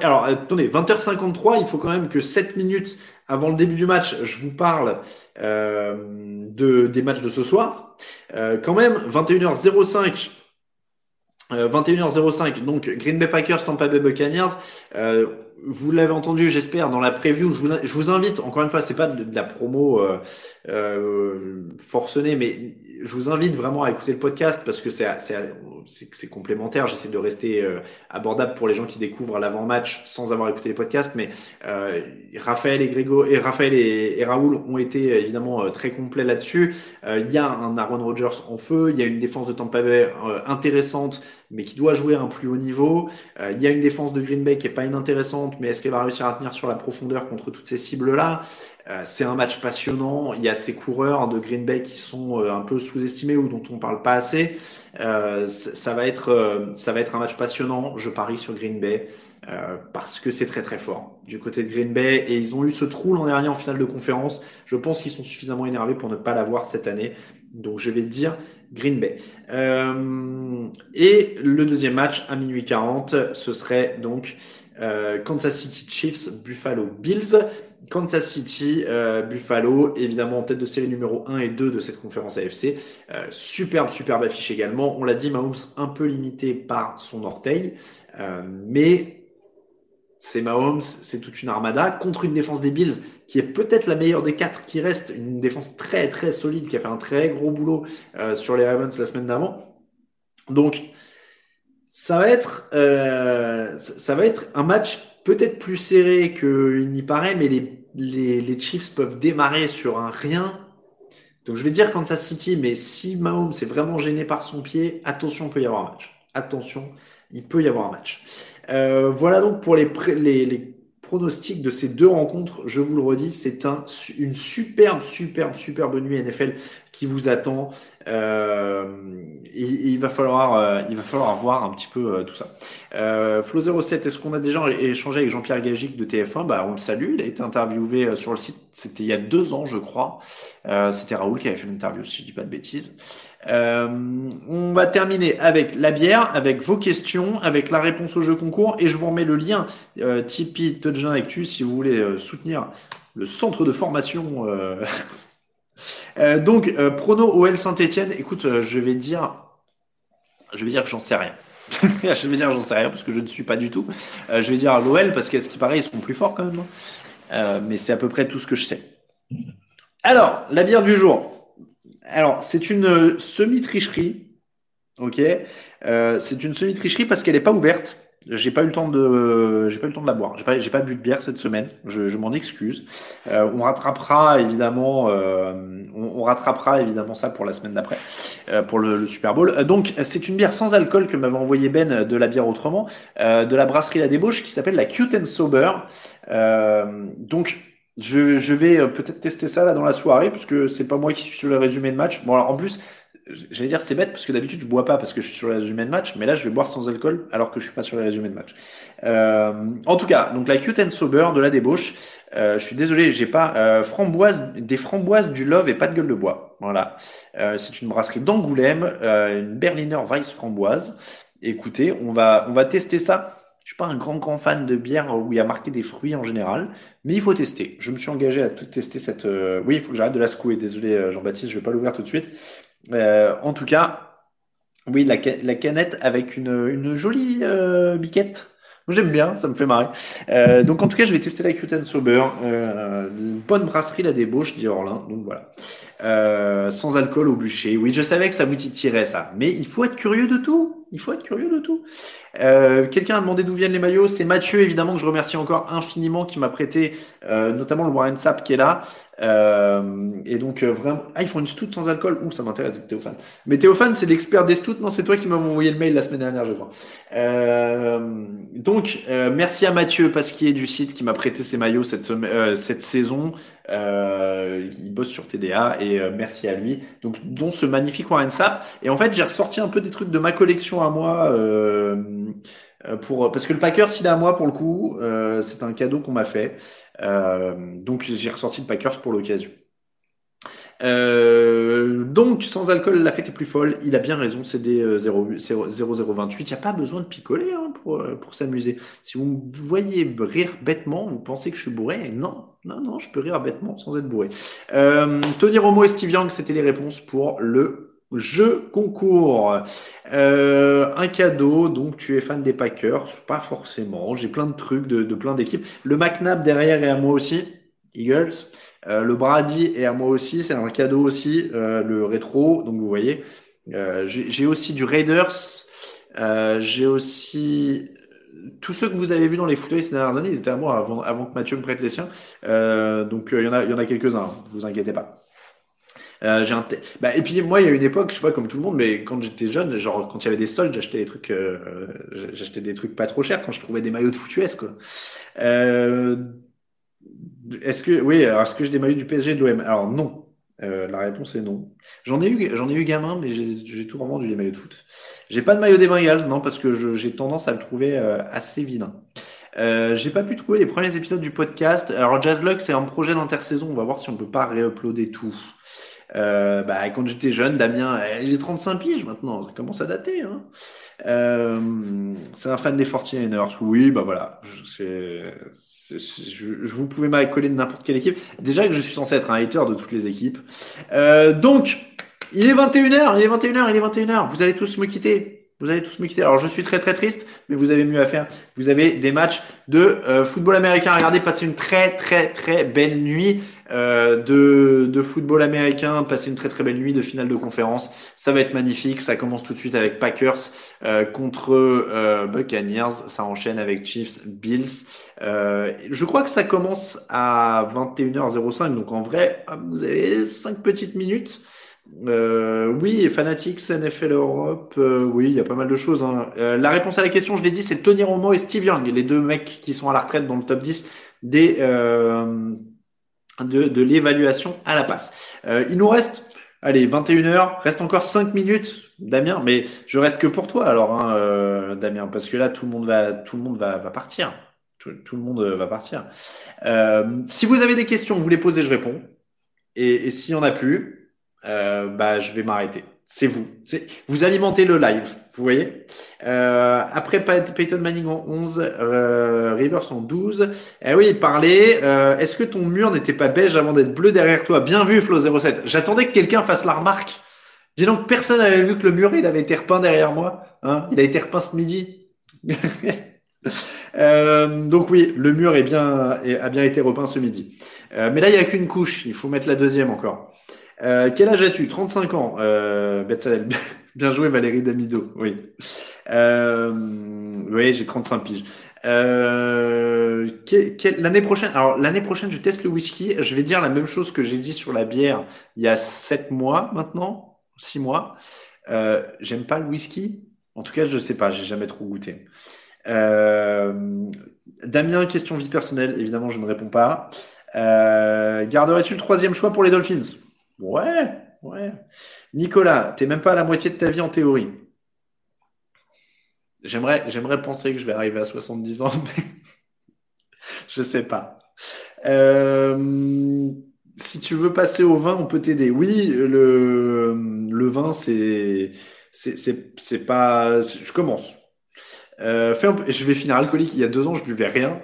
alors, attendez, 20h53, il faut quand même que 7 minutes avant le début du match, je vous parle euh, de, des matchs de ce soir. Euh, quand même, 21h05, 21h05, donc Green Bay Packers, Tampa Bay Buccaneers. Vous l'avez entendu, j'espère, dans la preview. Je vous, invite, encore une fois, c'est pas de, la promo euh, euh, forcenée, mais je vous invite vraiment à écouter le podcast parce que c'est complémentaire. J'essaie de rester euh, abordable pour les gens qui découvrent l'avant-match sans avoir écouté les podcasts. Mais euh, Raphaël et Grégo et Raphaël et, Raoul ont été évidemment très complets là-dessus. Il y a un Aaron Rodgers en feu. Il y a une défense de Tampa Bay intéressante, mais qui doit jouer à un plus haut niveau. il y a une défense de Green Bay qui est pas inintéressante, mais est-ce qu'elle va réussir à tenir sur la profondeur contre toutes ces cibles-là? Euh, c'est un match passionnant. Il y a ces coureurs de Green Bay qui sont euh, un peu sous-estimés ou dont on parle pas assez. Euh, ça va être, ça va être un match passionnant. Je parie sur Green Bay parce que c'est très très fort du côté de Green Bay et ils ont eu ce trou l'an dernier en finale de conférence. Je pense qu'ils sont suffisamment énervés pour ne pas l'avoir cette année. Donc je vais te dire Green Bay. Et le deuxième match à minuit 40, ce serait donc euh, Kansas City Chiefs, Buffalo Bills. Kansas City, euh, Buffalo, évidemment en tête de série numéro 1 et 2 de cette conférence AFC. Euh, superbe, superbe affiche également. On l'a dit, Mahomes un peu limité par son orteil, mais c'est Mahomes, c'est toute une armada contre une défense des Bills qui est peut-être la meilleure des quatre qui reste, une défense très très solide qui a fait un très gros boulot sur les Ravens la semaine d'avant. Donc ça va être euh, ça va être un match peut-être plus serré qu'il n'y paraît, mais les, les, les, Chiefs peuvent démarrer sur un rien. Donc je vais dire Kansas City, mais si Mahomes est vraiment gêné par son pied, attention, il peut y avoir un match. Attention, il peut y avoir un match. Euh, voilà donc pour les, les, les, pronostics de ces deux rencontres. Je vous le redis, c'est un, une superbe, superbe, superbe nuit NFL qui vous attend. Euh, il, va falloir, euh, il va falloir voir un petit peu euh, tout ça. Euh, Flo07, est-ce qu'on a déjà échangé avec Jean-Pierre Gagic de TF1 Bah, on le salue. Il a été interviewé sur le site. C'était il y a deux ans, je crois. C'était Raoul qui avait fait l'interview, si je dis pas de bêtises. On va terminer avec la bière, avec vos questions, avec la réponse au jeu concours, et je vous remets le lien Tipeee Touchdown Actu si vous voulez soutenir le centre de formation. Euh, donc, euh, prono OL Saint-Etienne, écoute, euh, je vais dire, je vais dire que j'en sais rien. je vais dire j'en sais rien parce que je ne suis pas du tout. Euh, je vais dire l'OL parce qu'à ce qui paraît, ils seront plus forts quand même. Hein. mais c'est à peu près tout ce que je sais. Alors, la bière du jour. Alors, c'est une semi-tricherie. Ok? c'est une semi-tricherie parce qu'elle n'est pas ouverte. J'ai pas eu le temps de, j'ai pas eu le temps de la boire. J'ai pas, j'ai pas bu de bière cette semaine. Je, m'en excuse. Euh, on rattrapera évidemment, euh, on, rattrapera évidemment ça pour la semaine d'après, euh, pour le, Super Bowl. donc c'est une bière sans alcool que m'avait envoyé Ben de la bière autrement, de la brasserie La Débauche qui s'appelle la Cute and Sober. donc je, je vais peut-être tester ça là dans la soirée puisque c'est pas moi qui suis sur le résumé de match. Bon alors en plus j'allais dire c'est bête parce que d'habitude je bois pas parce que je suis sur les résumés de match, mais là je vais boire sans alcool alors que je suis pas sur les résumés de match. Euh, en tout cas, donc la cute and sober de la débauche. Euh, je suis désolé, j'ai pas euh, framboise, des framboises du love et pas de gueule de bois. Voilà, euh, c'est une brasserie d'Angoulême, euh, une Berliner Weiss framboise. écoutez, on va, on va tester ça. Je suis pas un grand grand fan de bière où il y a marqué des fruits en général, mais il faut tester. Je me suis engagé à tout tester cette. Euh, oui, il faut que j'arrête de la secouer. Désolé euh, Jean-Baptiste, je vais pas l'ouvrir tout de suite. Euh, en tout cas, oui, la, la canette avec une, une jolie biquette. J'aime bien, ça me fait marrer. donc en tout cas, je vais tester la Cute Sober, une bonne brasserie la débauche, dit Orlin. Donc voilà. Euh, sans alcool au bûcher. Oui, je savais que ça vous titillerait ça. Mais il faut être curieux de tout. Il faut être curieux de tout. Euh, Quelqu'un a demandé d'où viennent les maillots. C'est Mathieu, évidemment, que je remercie encore infiniment, qui m'a prêté euh, notamment le Warren Sap qui est là. Euh, et donc euh, vraiment, ah ils font une stout sans alcool. Ouh, ça m'intéresse Théophane. Mais Théophane, c'est l'expert des stouts. Non, c'est toi qui m'as envoyé le mail la semaine dernière, je crois. Euh, donc merci à Mathieu Pasquier du site qui m'a prêté ses maillots cette cette saison. il bosse sur TDA et merci à lui. Donc dont ce magnifique Warren Sap. Et en fait, j'ai ressorti un peu des trucs de ma collection à moi. pour parce que le Packer s'il est à moi pour le coup c'est un cadeau qu'on m'a fait euh, donc j'ai ressorti le Packers pour l'occasion. Euh, donc, sans alcool, la fête est plus folle. Il a bien raison, c'est des 0028. Il n'y a pas besoin de picoler hein, pour, euh, pour s'amuser. Si vous me voyez rire bêtement, vous pensez que je suis bourré Non, non, non, je peux rire bêtement sans être bourré. Euh, Tony Romo et Steve Young, c'était les réponses pour le jeu concours. Euh, un cadeau, donc tu es fan des Packers, pas forcément. J'ai plein de trucs de, plein d'équipes. Le McNabb derrière est à moi aussi, Eagles. Euh, le Brady est à moi aussi, c'est un cadeau aussi. Euh, le rétro, donc vous voyez. J'ai aussi du Raiders. J'ai aussi tous ceux que vous avez vus dans les fauteuils ces dernières années, ils étaient à moi avant, avant que Mathieu me prête les siens. donc il y en a, y en a quelques-uns, hein, vous inquiétez pas. Euh, j'ai bah, et puis moi, il y a une époque, je sais pas comme tout le monde, mais quand j'étais jeune, genre quand il y avait des soldes, j'achetais des trucs, euh, j'achetais des trucs pas trop chers quand je trouvais des maillots de foutuesse quoi. Euh, est-ce que oui, alors est-ce que j'ai des maillots du PSG de l'OM Alors non. Euh, la réponse est non. J'en ai eu, j'en ai eu gamin, mais j'ai tout revendu les maillots de foot. J'ai pas de maillot des Bengals, non, parce que j'ai tendance à le trouver euh, assez vilain. Euh, j'ai pas pu trouver les premiers épisodes du podcast. Alors Jazzlog, c'est un projet d'intersaison. On va voir si on peut pas réuploader tout. Euh, bah, quand j'étais jeune, Damien, eh, j'ai 35 piges maintenant, ça commence à dater. Hein. Euh, c'est un fan des 49ers. Oui, bah voilà. Je, vous pouvez m'accoler de n'importe quelle équipe. Déjà que je suis censé être un hater de toutes les équipes. Euh, donc, il est 21h, il est 21h, il est 21h. Vous allez tous me quitter. Vous allez tous me quitter. Alors je suis très très triste, mais vous avez mieux à faire. Vous avez des matchs de euh, football américain. Regardez, passez une très très très belle nuit. Euh, de, de, football américain, passer une très très belle nuit de finale de conférence. Ça va être magnifique. Ça commence tout de suite avec Packers euh, contre euh, Buccaneers. Ça enchaîne avec Chiefs, Bills. Euh, je crois que ça commence à 21h05. Donc en vrai, vous avez cinq petites minutes. Euh, oui, Fanatics, NFL Europe, oui, il y a pas mal de choses. Hein. la réponse à la question, je l'ai dit, c'est Tony Romo et Steve Young, les deux mecs qui sont à la retraite dans le top 10 des, de, de l'évaluation à la passe. Euh, il nous reste, allez, 21h, reste encore 5 minutes, Damien, mais je reste que pour toi alors, hein, euh, Damien, parce que là, tout le monde va, tout le monde va, va partir. Tout, le monde va partir. Euh, si vous avez des questions, vous les posez, je réponds. Et, et s'il n'y en a plus, euh, bah, je vais m'arrêter. C'est vous. Vous alimentez le live. Vous voyez euh, Après Peyton Manning en 11, euh, Rivers en 12. Eh oui, parler. Euh, Est-ce que ton mur n'était pas beige avant d'être bleu derrière toi? Bien vu, Flo07. J'attendais que quelqu'un fasse la remarque. Dis donc, personne n'avait vu que le mur, il avait été repeint derrière moi. Hein? Il a été repeint ce midi. euh, donc oui, le mur est bien, a bien été repeint ce midi. Euh, mais là, il n'y a qu'une couche. Il faut mettre la deuxième encore. Euh, quel âge as-tu? 35 ans. Euh, Bien joué Valérie Damido. Oui. Euh, oui, j'ai 35 piges. Euh, l'année prochaine, alors l'année prochaine, je teste le whisky. Je vais dire la même chose que j'ai dit sur la bière il y a 7 mois maintenant, 6 mois. Euh, J'aime pas le whisky. En tout cas, je sais pas, j'ai jamais trop goûté. Euh, Damien, question vie personnelle. Évidemment, je ne réponds pas. Euh, garderais-tu le troisième choix pour les Dolphins? Ouais, Nicolas, t'es même pas à la moitié de ta vie en théorie. J'aimerais, penser que je vais arriver à 70 ans, mais je sais pas. Euh, si tu veux passer au vin, on peut t'aider. Oui, le, vin, c'est, c'est, pas. Je commence. Euh, je vais finir alcoolique. Il y a deux ans, je buvais rien.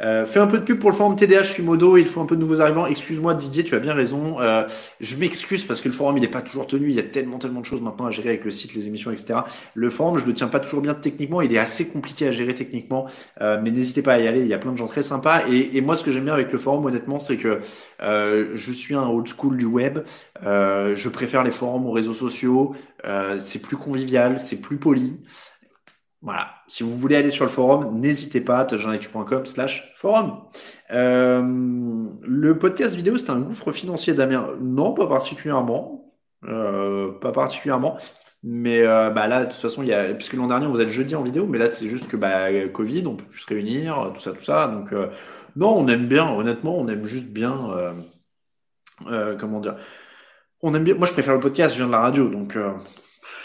Euh, fais un peu de pub pour le forum TDH, je suis modo, il faut un peu de nouveaux arrivants. Excuse-moi Didier, tu as bien raison. Euh, je m'excuse parce que le forum il n'est pas toujours tenu, il y a tellement tellement de choses maintenant à gérer avec le site, les émissions, etc. Le forum, je le tiens pas toujours bien techniquement, il est assez compliqué à gérer techniquement, euh, mais n'hésitez pas à y aller, il y a plein de gens très sympas. Et, et moi ce que j'aime bien avec le forum honnêtement, c'est que euh, je suis un old school du web, euh, je préfère les forums aux réseaux sociaux, c'est plus convivial, c'est plus poli. Voilà. Si vous voulez aller sur le forum, n'hésitez pas, touchdownactu.com slash forum. Euh, le podcast vidéo, c'est un gouffre financier Damien. Non, pas particulièrement. Euh, pas particulièrement. Mais euh, bah là, de toute façon, puisque l'an dernier, on vous êtes jeudi en vidéo, mais là, c'est juste que bah, Covid, on peut plus se réunir, tout ça, tout ça. Donc, non, on aime bien, honnêtement, on aime juste bien. Comment dire On aime bien. Moi, je préfère le podcast, je viens de la radio, donc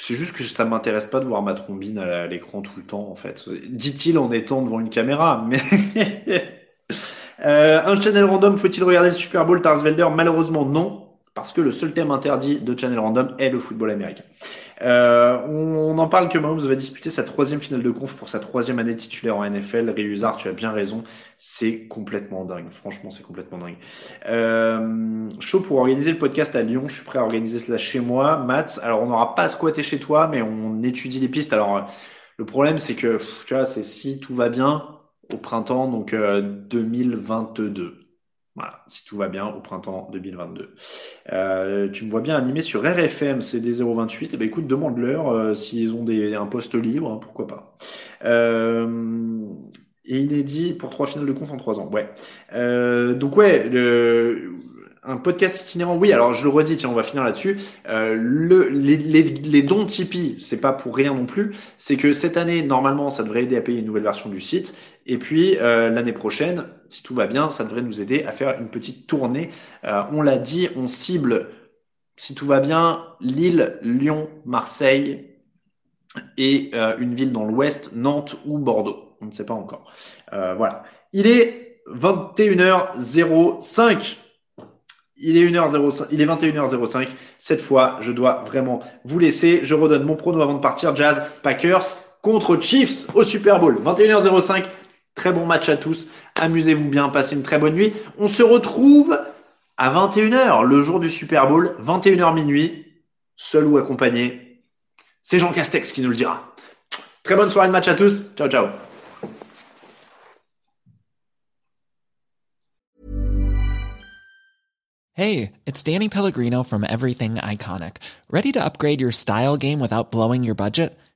c'est juste que ça m'intéresse pas de voir ma trombine à l'écran tout le temps, en fait. Dit-il en étant devant une caméra, mais. euh, un channel random, faut-il regarder le Super Bowl Tarsvelder Malheureusement, non parce que le seul thème interdit de Channel Random est le football américain. Euh, on, en parle que Mahomes va disputer sa troisième finale de conf pour sa troisième année titulaire en NFL. Réusard, tu as bien raison, c'est complètement dingue. Franchement, c'est complètement dingue. Euh, chaud pour organiser le podcast à Lyon. Je suis prêt à organiser cela chez moi. Mats, alors on n'aura pas squatté chez toi, mais on étudie les pistes. Alors le problème, c'est que tu vois, c'est si tout va bien au printemps, donc 2022. Euh, voilà, si tout va bien au printemps 2022. Euh, tu me vois bien animé sur RFM CD 028. Eh ben écoute, demande-leur euh, s'ils ont des, un poste libre, hein, pourquoi pas. Euh, et inédit pour trois finales de conf en trois ans. Ouais. Euh, donc ouais, le, un podcast itinérant, oui. Alors je le redis, tiens, on va finir là-dessus. Euh, le, les, dons Tipeee, c'est pas pour rien non plus. C'est que cette année, normalement, ça devrait aider à payer une nouvelle version du site. Et puis euh, l'année prochaine, si tout va bien, ça devrait nous aider à faire une petite tournée. Euh, on l'a dit, on cible, si tout va bien, Lille, Lyon, Marseille et euh, une ville dans l'ouest, Nantes ou Bordeaux. On ne sait pas encore. Euh, voilà. Il est 21h05. Il est 1h05, il est 21h05. Cette fois, je dois vraiment vous laisser. Je redonne mon prono avant de partir. Jazz Packers contre Chiefs au Super Bowl. 21h05. Très bon match à tous. Amusez-vous bien, passez une très bonne nuit. On se retrouve à 21h, le jour du Super Bowl, 21h minuit, seul ou accompagné. C'est Jean Castex qui nous le dira. Très bonne soirée de match à tous. Ciao, ciao. Hey, it's Danny Pellegrino from Everything Iconic. Ready to upgrade your style game without blowing your budget?